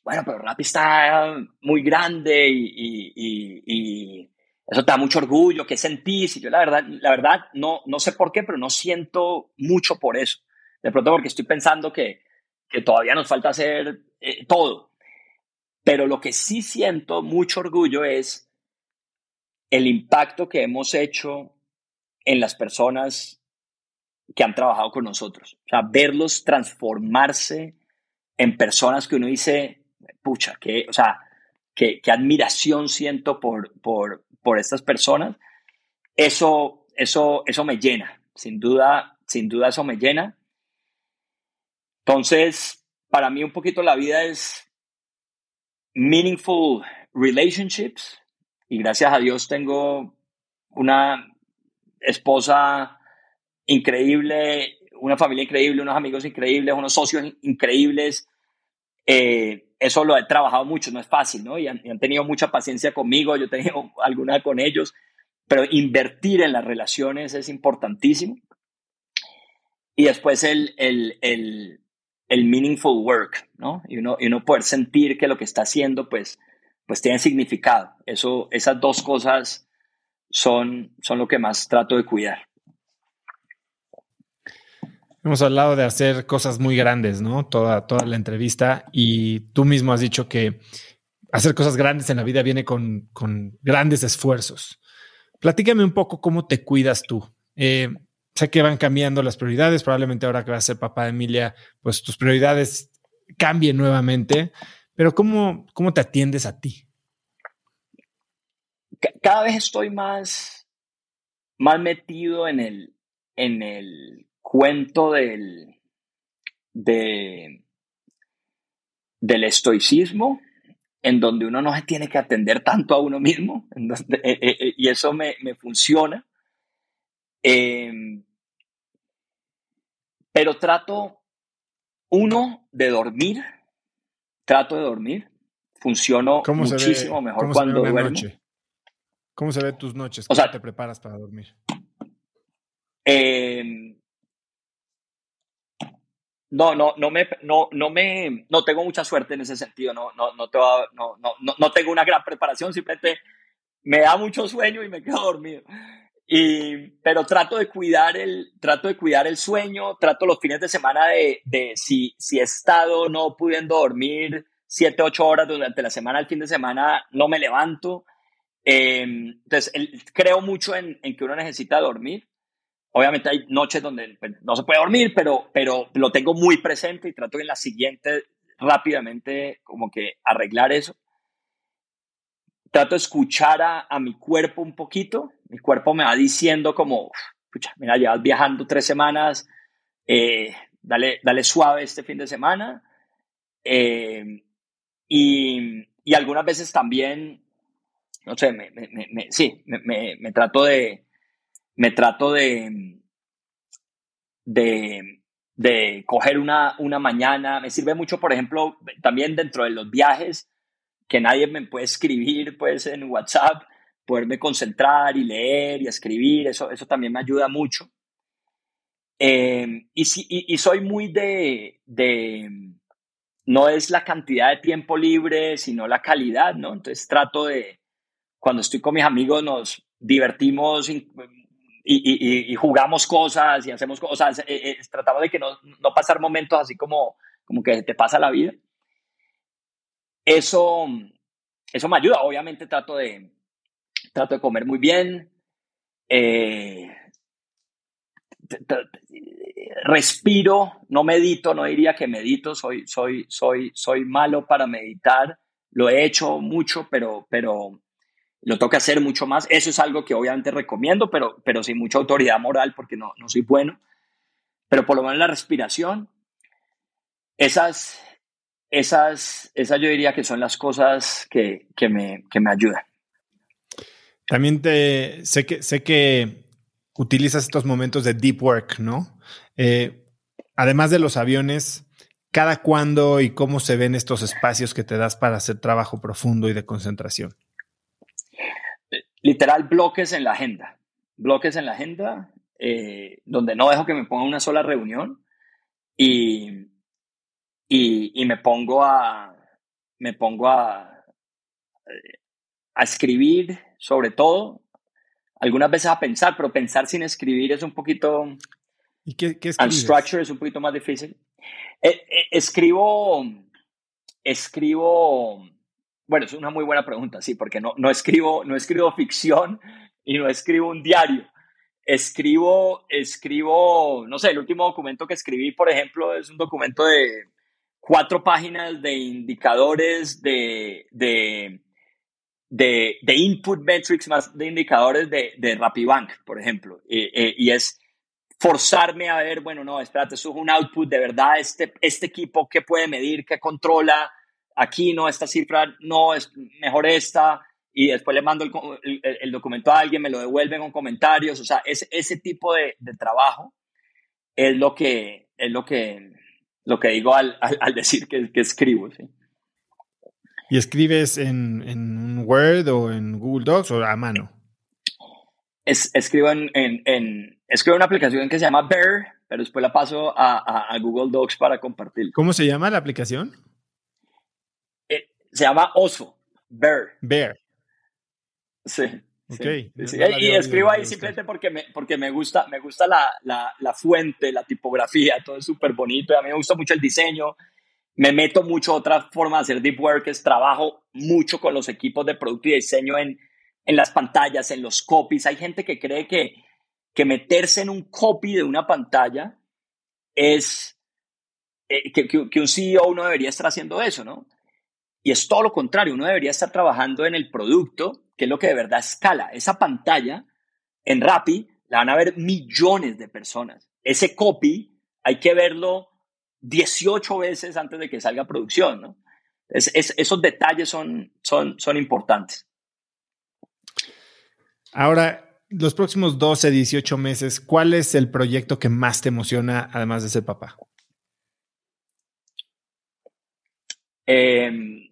bueno, pero Rappi está muy grande y, y eso te da mucho orgullo, ¿qué sentís? Y yo la verdad, la verdad no, no sé por qué, pero no siento mucho por eso. De pronto porque estoy pensando que, que todavía nos falta hacer eh, todo. Pero lo que sí siento mucho orgullo es el impacto que hemos hecho en las personas que han trabajado con nosotros. O sea, verlos transformarse en personas que uno dice, pucha, que, o sea, qué, admiración siento por, por, por estas personas, eso, eso, eso me llena, sin duda, sin duda eso me llena. Entonces, para mí un poquito la vida es meaningful relationships y gracias a Dios tengo una esposa increíble, una familia increíble, unos amigos increíbles, unos socios increíbles. Eh, eso lo he trabajado mucho, no es fácil, ¿no? Y han, tenido mucha paciencia conmigo, yo he tenido alguna con ellos, pero invertir en las relaciones es importantísimo. Y después el, el, el, el meaningful work, ¿no? Y uno, y uno poder sentir que lo que está haciendo, pues, pues tiene significado. Eso, esas dos cosas son, son lo que más trato de cuidar. Hemos hablado de hacer cosas muy grandes, ¿no? Toda, toda la entrevista y tú mismo has dicho que hacer cosas grandes en la vida viene con, con grandes esfuerzos. Platícame un poco cómo te cuidas tú. Eh, sé que van cambiando las prioridades, probablemente ahora que vas a ser papá de Emilia, pues tus prioridades cambien nuevamente, pero ¿cómo, cómo te atiendes a ti? Cada vez estoy más, más metido en el, en el cuento del, de, del estoicismo, en donde uno no se tiene que atender tanto a uno mismo, eh, eh, eh, y eso me, funciona. Em, pero trato, uno, de dormir, trato de dormir, funciono muchísimo mejor cuando duermo. ¿Cómo se ven tus noches? ¿Cómo te preparas para dormir? Eh, no, no, no me, no, no me, no tengo mucha suerte en ese sentido, no, no, no, te no, no, no, tengo una gran preparación, simplemente me da mucho sueño y me quedo dormido. Y, pero trato de cuidar el, trato de cuidar el sueño, trato los fines de semana de, de si, si he estado no pudiendo dormir siete, ocho horas durante la semana, el fin de semana no me levanto. Eh, entonces, creo mucho en, en que uno necesita dormir. Obviamente hay noches donde pues, no se puede dormir, pero, pero lo tengo muy presente y trato en la siguiente rápidamente como que arreglar eso. Trato de escuchar a, mi cuerpo un poquito. Mi cuerpo me va diciendo como, pucha, mira, llevas viajando tres semanas, eh, dale, dale suave este fin de semana. Eh, y, y, algunas veces también, no sé, me, me, me, sí, me trato de, me trato de, de, de coger una, una mañana. Me sirve mucho, por ejemplo, también dentro de los viajes, que nadie me puede escribir pues, en WhatsApp, poderme concentrar y leer y escribir, eso, eso también me ayuda mucho. Em, y, y, soy muy de, de, no es la cantidad de tiempo libre, sino la calidad, ¿no? Entonces trato de, cuando estoy con mis amigos, nos divertimos y, y jugamos cosas y hacemos cosas, eh, eh, tratamos de que no, no pasar momentos así como, como que te pasa la vida. Eso, eso me ayuda. Obviamente trato de, trato de comer muy bien. Eh, respiro, no medito, no diría que medito, soy, soy, soy, soy malo para meditar. Lo he hecho mucho, pero, pero lo que hacer mucho más. Eso es algo que obviamente recomiendo, pero, pero sin mucha autoridad moral porque no, no soy bueno. Pero por lo menos la respiración, esas, esas, esas yo diría que son las cosas que, que, me, que me ayudan. También te, sé, que, sé que utilizas estos momentos de deep work, ¿no? Eh, además de los aviones, ¿cada cuándo y cómo se ven estos espacios que te das para hacer trabajo profundo y de concentración? Literal, bloques en la agenda. Bloques en la agenda, eh, donde no dejo que me ponga una sola reunión y, y, me pongo a, me pongo a, a escribir sobre todo, algunas veces a pensar, pero pensar sin escribir es un poquito... ¿Y qué, qué Unstructured es un poquito más difícil. Eh, eh, escribo, escribo, bueno, es una muy buena pregunta, sí, porque no, no, escribo, no escribo ficción y no escribo un diario. Escribo, escribo, no sé, el último documento que escribí, por ejemplo, es un documento de cuatro páginas de indicadores de, de, de, de input metrics más de indicadores de, de RappiBank, por ejemplo. y es forzarme a ver, bueno, no, espérate, eso es un output de verdad, este, este equipo, ¿qué puede medir? ¿Qué controla? Aquí no, esta cifra no, es mejor esta. Y después le mando el, el, documento a alguien, me lo devuelven con comentarios. O sea, ese, ese tipo de, de trabajo es lo que, es lo que, lo que digo al, al, decir que, que escribo. ¿sí? ¿Y escribes en, en, Word o en Google Docs o a mano? Es, escribo en, en, escribo una aplicación que se llama Bear, pero después la paso a, a, Google Docs para compartir. ¿Cómo se llama la aplicación? Se llama Oso, Bear. Bear. Sí. Okay. y escribo ahí simplemente porque me, porque me gusta, me gusta la, la, la fuente, la tipografía, todo es súper bonito. Y a mí me gusta mucho el diseño me meto mucho otra forma de hacer deep work, es trabajo mucho con los equipos de producto y diseño en, en las pantallas, en los copies. Hay gente que cree que, que meterse en un copy de una pantalla es eh, que, que, un CEO no debería estar haciendo eso, ¿no? Y es todo lo contrario, uno debería estar trabajando en el producto, que es lo que de verdad escala. Esa pantalla en Rappi la van a ver millones de personas. Ese copy hay que verlo 18 veces antes de que salga a producción, ¿no? esos detalles son, son, son importantes. Ahora, los próximos 12, 18 meses, ¿cuál es el proyecto que más te emociona además de ser papá? Em,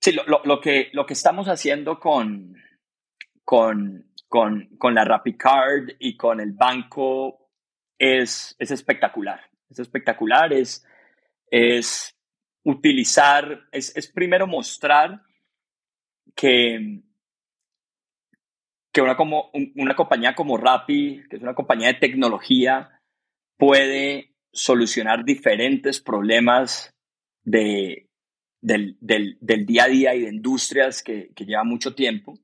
sí, lo, que, lo que estamos haciendo con, con, con, con la RappiCard y con el banco es, es espectacular. Es espectacular, es, es utilizar, es, es primero mostrar que, que una, como, una compañía como Rappi, que es una compañía de tecnología, puede solucionar diferentes problemas de, del, del, del, día a día y de industrias que, que lleva mucho tiempo.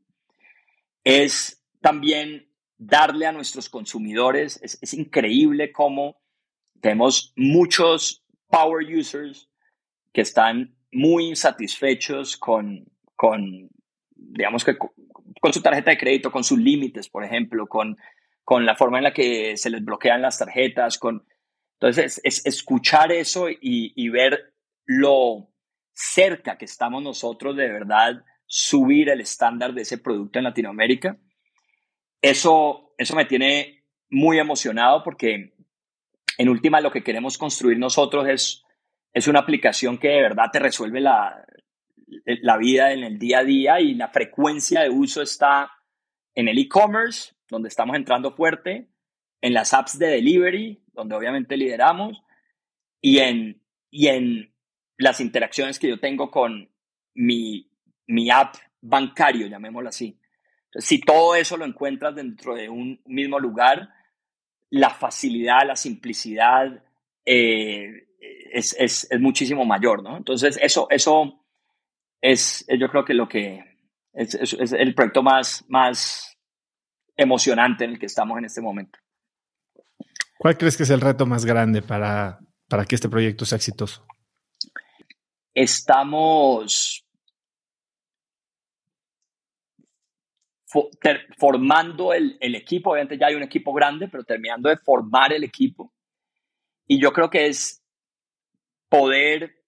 Es también darle a nuestros consumidores. Es, increíble cómo tenemos muchos power users que están muy insatisfechos con, con digamos que con, su tarjeta de crédito, con sus límites, por ejemplo, con, con la forma en la que se les bloquean las tarjetas, con... Entonces, es, escuchar eso y, y ver lo cerca que estamos nosotros de verdad subir el estándar de ese producto en Latinoamérica eso, eso me tiene muy emocionado porque en última lo que queremos construir nosotros es, es una aplicación que de verdad te resuelve la, la vida en el día a día y la frecuencia de uso está en el e-commerce, donde estamos entrando fuerte, en las apps de delivery, donde obviamente lideramos, y en, y en las interacciones que yo tengo con mi, mi app bancario, llamémoslo así. si todo eso lo encuentras dentro de un mismo lugar, la facilidad, la simplicidad eh, es, es, es, muchísimo mayor, ¿no? Entonces, eso, eso es, yo creo que lo que es, es, el proyecto más, más emocionante en el que estamos en este momento. ¿Cuál crees que es el reto más grande para, para que este proyecto sea exitoso? Estamos formando el, el, equipo, obviamente ya hay un equipo grande, pero terminando de formar el equipo. Y yo creo que es poder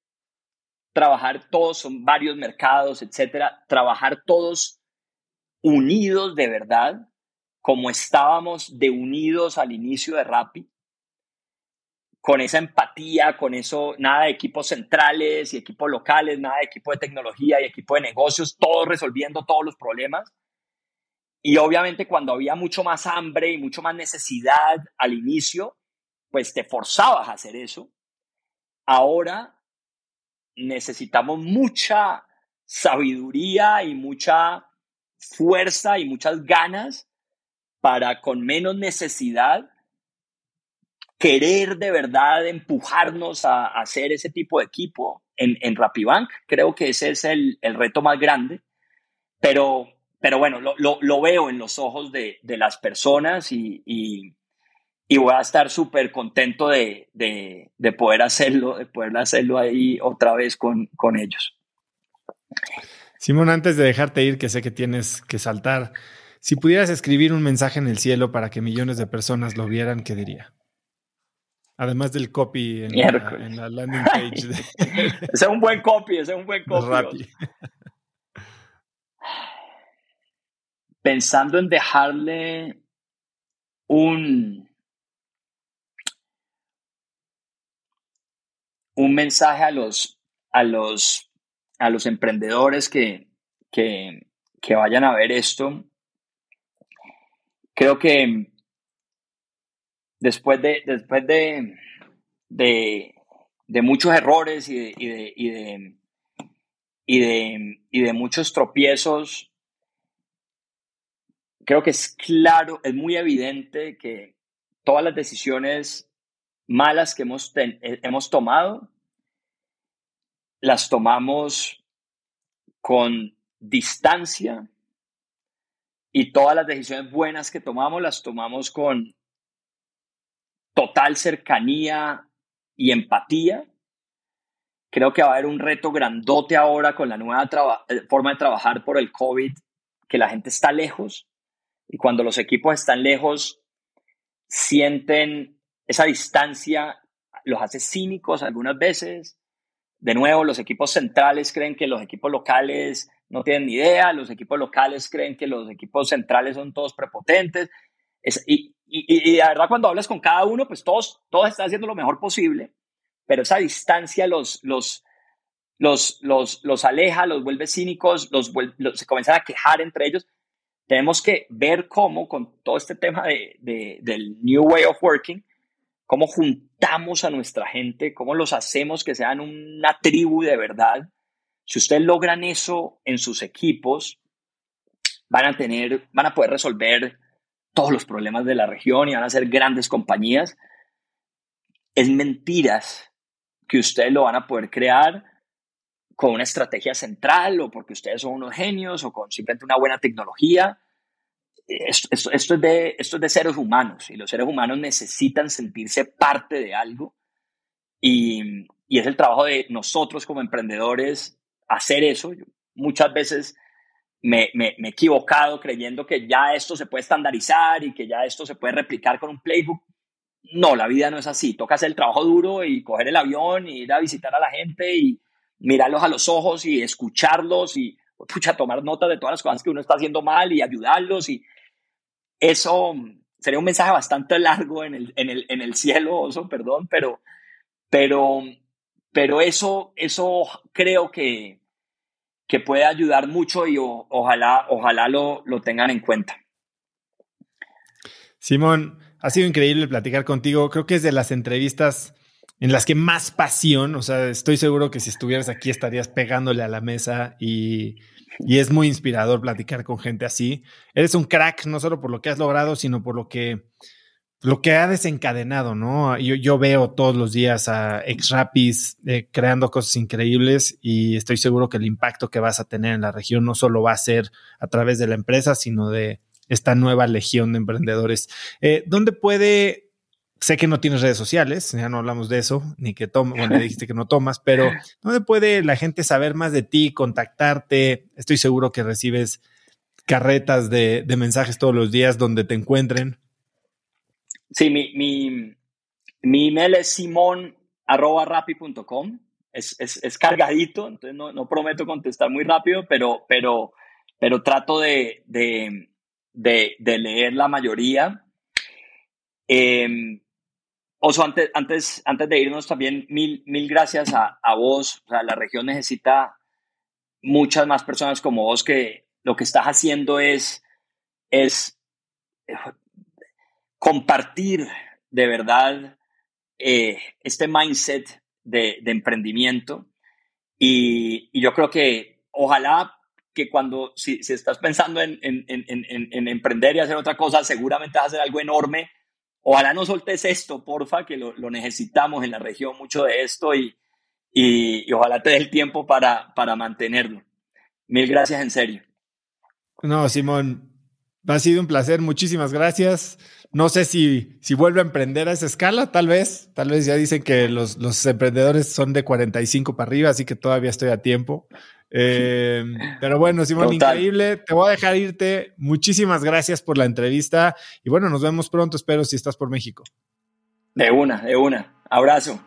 trabajar todos, son varios mercados, etcétera, trabajar todos unidos de verdad, como estábamos de unidos al inicio de Rappi, con esa empatía, con eso, nada de equipos centrales y equipos locales, nada de equipo de tecnología y equipo de negocios, todos resolviendo todos los problemas, y obviamente cuando había mucho más hambre y mucho más necesidad al inicio, pues te forzabas a hacer eso. Ahora necesitamos mucha sabiduría y mucha fuerza y muchas ganas para con menos necesidad querer de verdad empujarnos a, hacer ese tipo de equipo en, en Rapibank. Creo que ese es el, el reto más grande. Pero pero bueno, lo, lo, veo en los ojos de, de las personas y, y, voy a estar súper contento de, de, de, poder hacerlo, de poder hacerlo ahí otra vez con, con ellos. Simón, antes de dejarte ir, que sé que tienes que saltar, si pudieras escribir un mensaje en el cielo para que millones de personas lo vieran, ¿qué diría? Además del copy en, la, landing page. ese es un buen copy, ese es un buen copy pensando en dejarle un, un mensaje a los, a los, a los emprendedores que, que, que vayan a ver esto, creo que después de, después de, de, de muchos errores y de, y de, y de, y de, muchos tropiezos, creo que es claro, es muy evidente que todas las decisiones malas que hemos, eh, hemos tomado, las tomamos con distancia y todas las decisiones buenas que tomamos las tomamos con total cercanía y empatía. Creo que va a haber un reto grandote ahora con la nueva eh, forma de trabajar por el COVID, que la gente está lejos y cuando los equipos están lejos, sienten esa distancia, los hace cínicos algunas veces. De nuevo, los equipos centrales creen que los equipos locales no tienen ni idea, los equipos locales creen que los equipos centrales son todos prepotentes. Y, y, la verdad, cuando hablas con cada uno, pues todos, todos están haciendo lo mejor posible, pero esa distancia los, los, los, los, los aleja, los vuelve cínicos, los, los, se comienzan a quejar entre ellos tenemos que ver cómo con todo este tema de, del New Way of Working, cómo juntamos a nuestra gente, cómo los hacemos que sean una tribu de verdad. Si ustedes logran eso en sus equipos, van a tener, van a poder resolver todos los problemas de la región y van a ser grandes compañías. Es mentiras que ustedes lo van a poder crear con una estrategia central o porque ustedes son unos genios o con simplemente una buena tecnología. Esto, es de, esto es de seres humanos y los seres humanos necesitan sentirse parte de algo y, y es el trabajo de nosotros como emprendedores hacer eso. muchas veces me, me, me, he equivocado creyendo que ya esto se puede estandarizar y que ya esto se puede replicar con un playbook. No, la vida no es así. Toca hacer el trabajo duro y coger el avión y ir a visitar a la gente y, mirarlos a los ojos y escucharlos y pucha, tomar nota de todas las cosas que uno está haciendo mal y ayudarlos. Y eso sería un mensaje bastante largo en el, en el, en el cielo, oso, perdón, pero, pero, pero eso, eso creo que, que puede ayudar mucho y ojalá, ojalá lo, lo tengan en cuenta. Simón, Ha sido increíble platicar contigo. Creo que es de las entrevistas en las que más pasión, o sea, estoy seguro que si estuvieras aquí estarías pegándole a la mesa y, y es muy inspirador platicar con gente así. Eres un crack, no solo por lo que has logrado, sino por lo que lo que ha desencadenado, ¿no? Yo, veo todos los días a ex rapis eh, creando cosas increíbles y estoy seguro que el impacto que vas a tener en la región no solo va a ser a través de la empresa, sino de esta nueva legión de emprendedores. Eh, ¿Dónde puede sé que no tienes redes sociales, ya no hablamos de eso, ni que tomas, bueno, dijiste que no tomas, pero ¿dónde puede la gente saber más de ti, contactarte? Estoy seguro que recibes carretas de mensajes todos los días donde te encuentren. Sí, mi, mi, mi email es simon.rapi.com. Es, es, es, cargadito, entonces no, no, prometo contestar muy rápido, pero, pero, pero trato de, de, de, leer la mayoría. Eh, Oso, antes, antes, antes de irnos también, mil, mil gracias a, a vos. O sea, la región necesita muchas más personas como vos que lo que estás haciendo es, es compartir de verdad eh, este mindset de, de emprendimiento. Y, y, yo creo que ojalá que cuando, si, si estás pensando en, en, en, en, emprender y hacer otra cosa, seguramente vas a hacer algo enorme. Ojalá no soltes esto, porfa, que lo, lo necesitamos en la región mucho de esto y, y, y ojalá te dé el tiempo para, para mantenerlo. Mil gracias, en serio. No, Simón, ha sido un placer. Muchísimas gracias. No sé si, si vuelve a emprender a esa escala, tal vez. Tal vez ya dicen que los, los emprendedores son de 45 para arriba, así que todavía estoy a tiempo. Eh, pero bueno, Simón, Total. increíble. Te voy a dejar irte. Muchísimas gracias por la entrevista. Y bueno, nos vemos pronto, espero, si estás por México. De una, de una. Abrazo.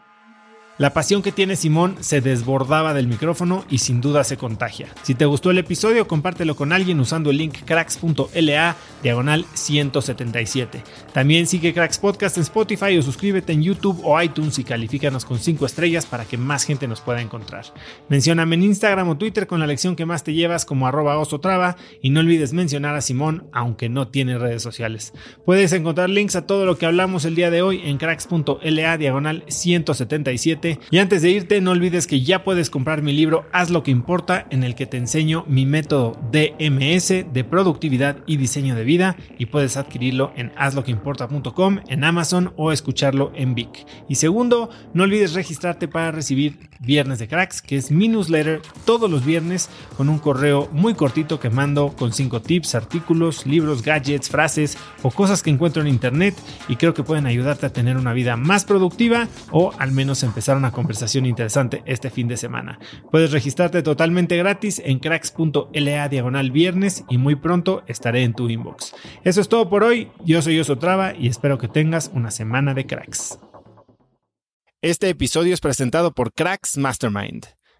La pasión que tiene Simón se desbordaba del micrófono y sin duda se contagia. Si te gustó el episodio, compártelo con alguien usando el link cracks.la diagonal 177. También sigue Cracks Podcast en Spotify o suscríbete en YouTube o iTunes y califícanos con 5 estrellas para que más gente nos pueda encontrar. Mencióname en Instagram o Twitter con la lección que más te llevas como arroba osotrava y no olvides mencionar a Simón aunque no tiene redes sociales. Puedes encontrar links a todo lo que hablamos el día de hoy en cracks.la diagonal 177 y antes de irte, no olvides que ya puedes comprar mi libro Haz lo que importa, en el que te enseño mi método DMS de productividad y diseño de vida y puedes adquirirlo en hazloqueimporta.com, en Amazon o escucharlo en Vic. Y segundo, no olvides registrarte para recibir Viernes de Cracks, que es mi newsletter todos los viernes con un correo muy cortito que mando con 5 tips, artículos, libros, gadgets, frases o cosas que encuentro en internet y creo que pueden ayudarte a tener una vida más productiva o al menos empezar una conversación interesante este fin de semana. Puedes registrarte totalmente gratis en cracks.la diagonal viernes y muy pronto estaré en tu inbox. Eso es todo por hoy. Yo soy Oso Traba y espero que tengas una semana de cracks. Este episodio es presentado por Cracks Mastermind.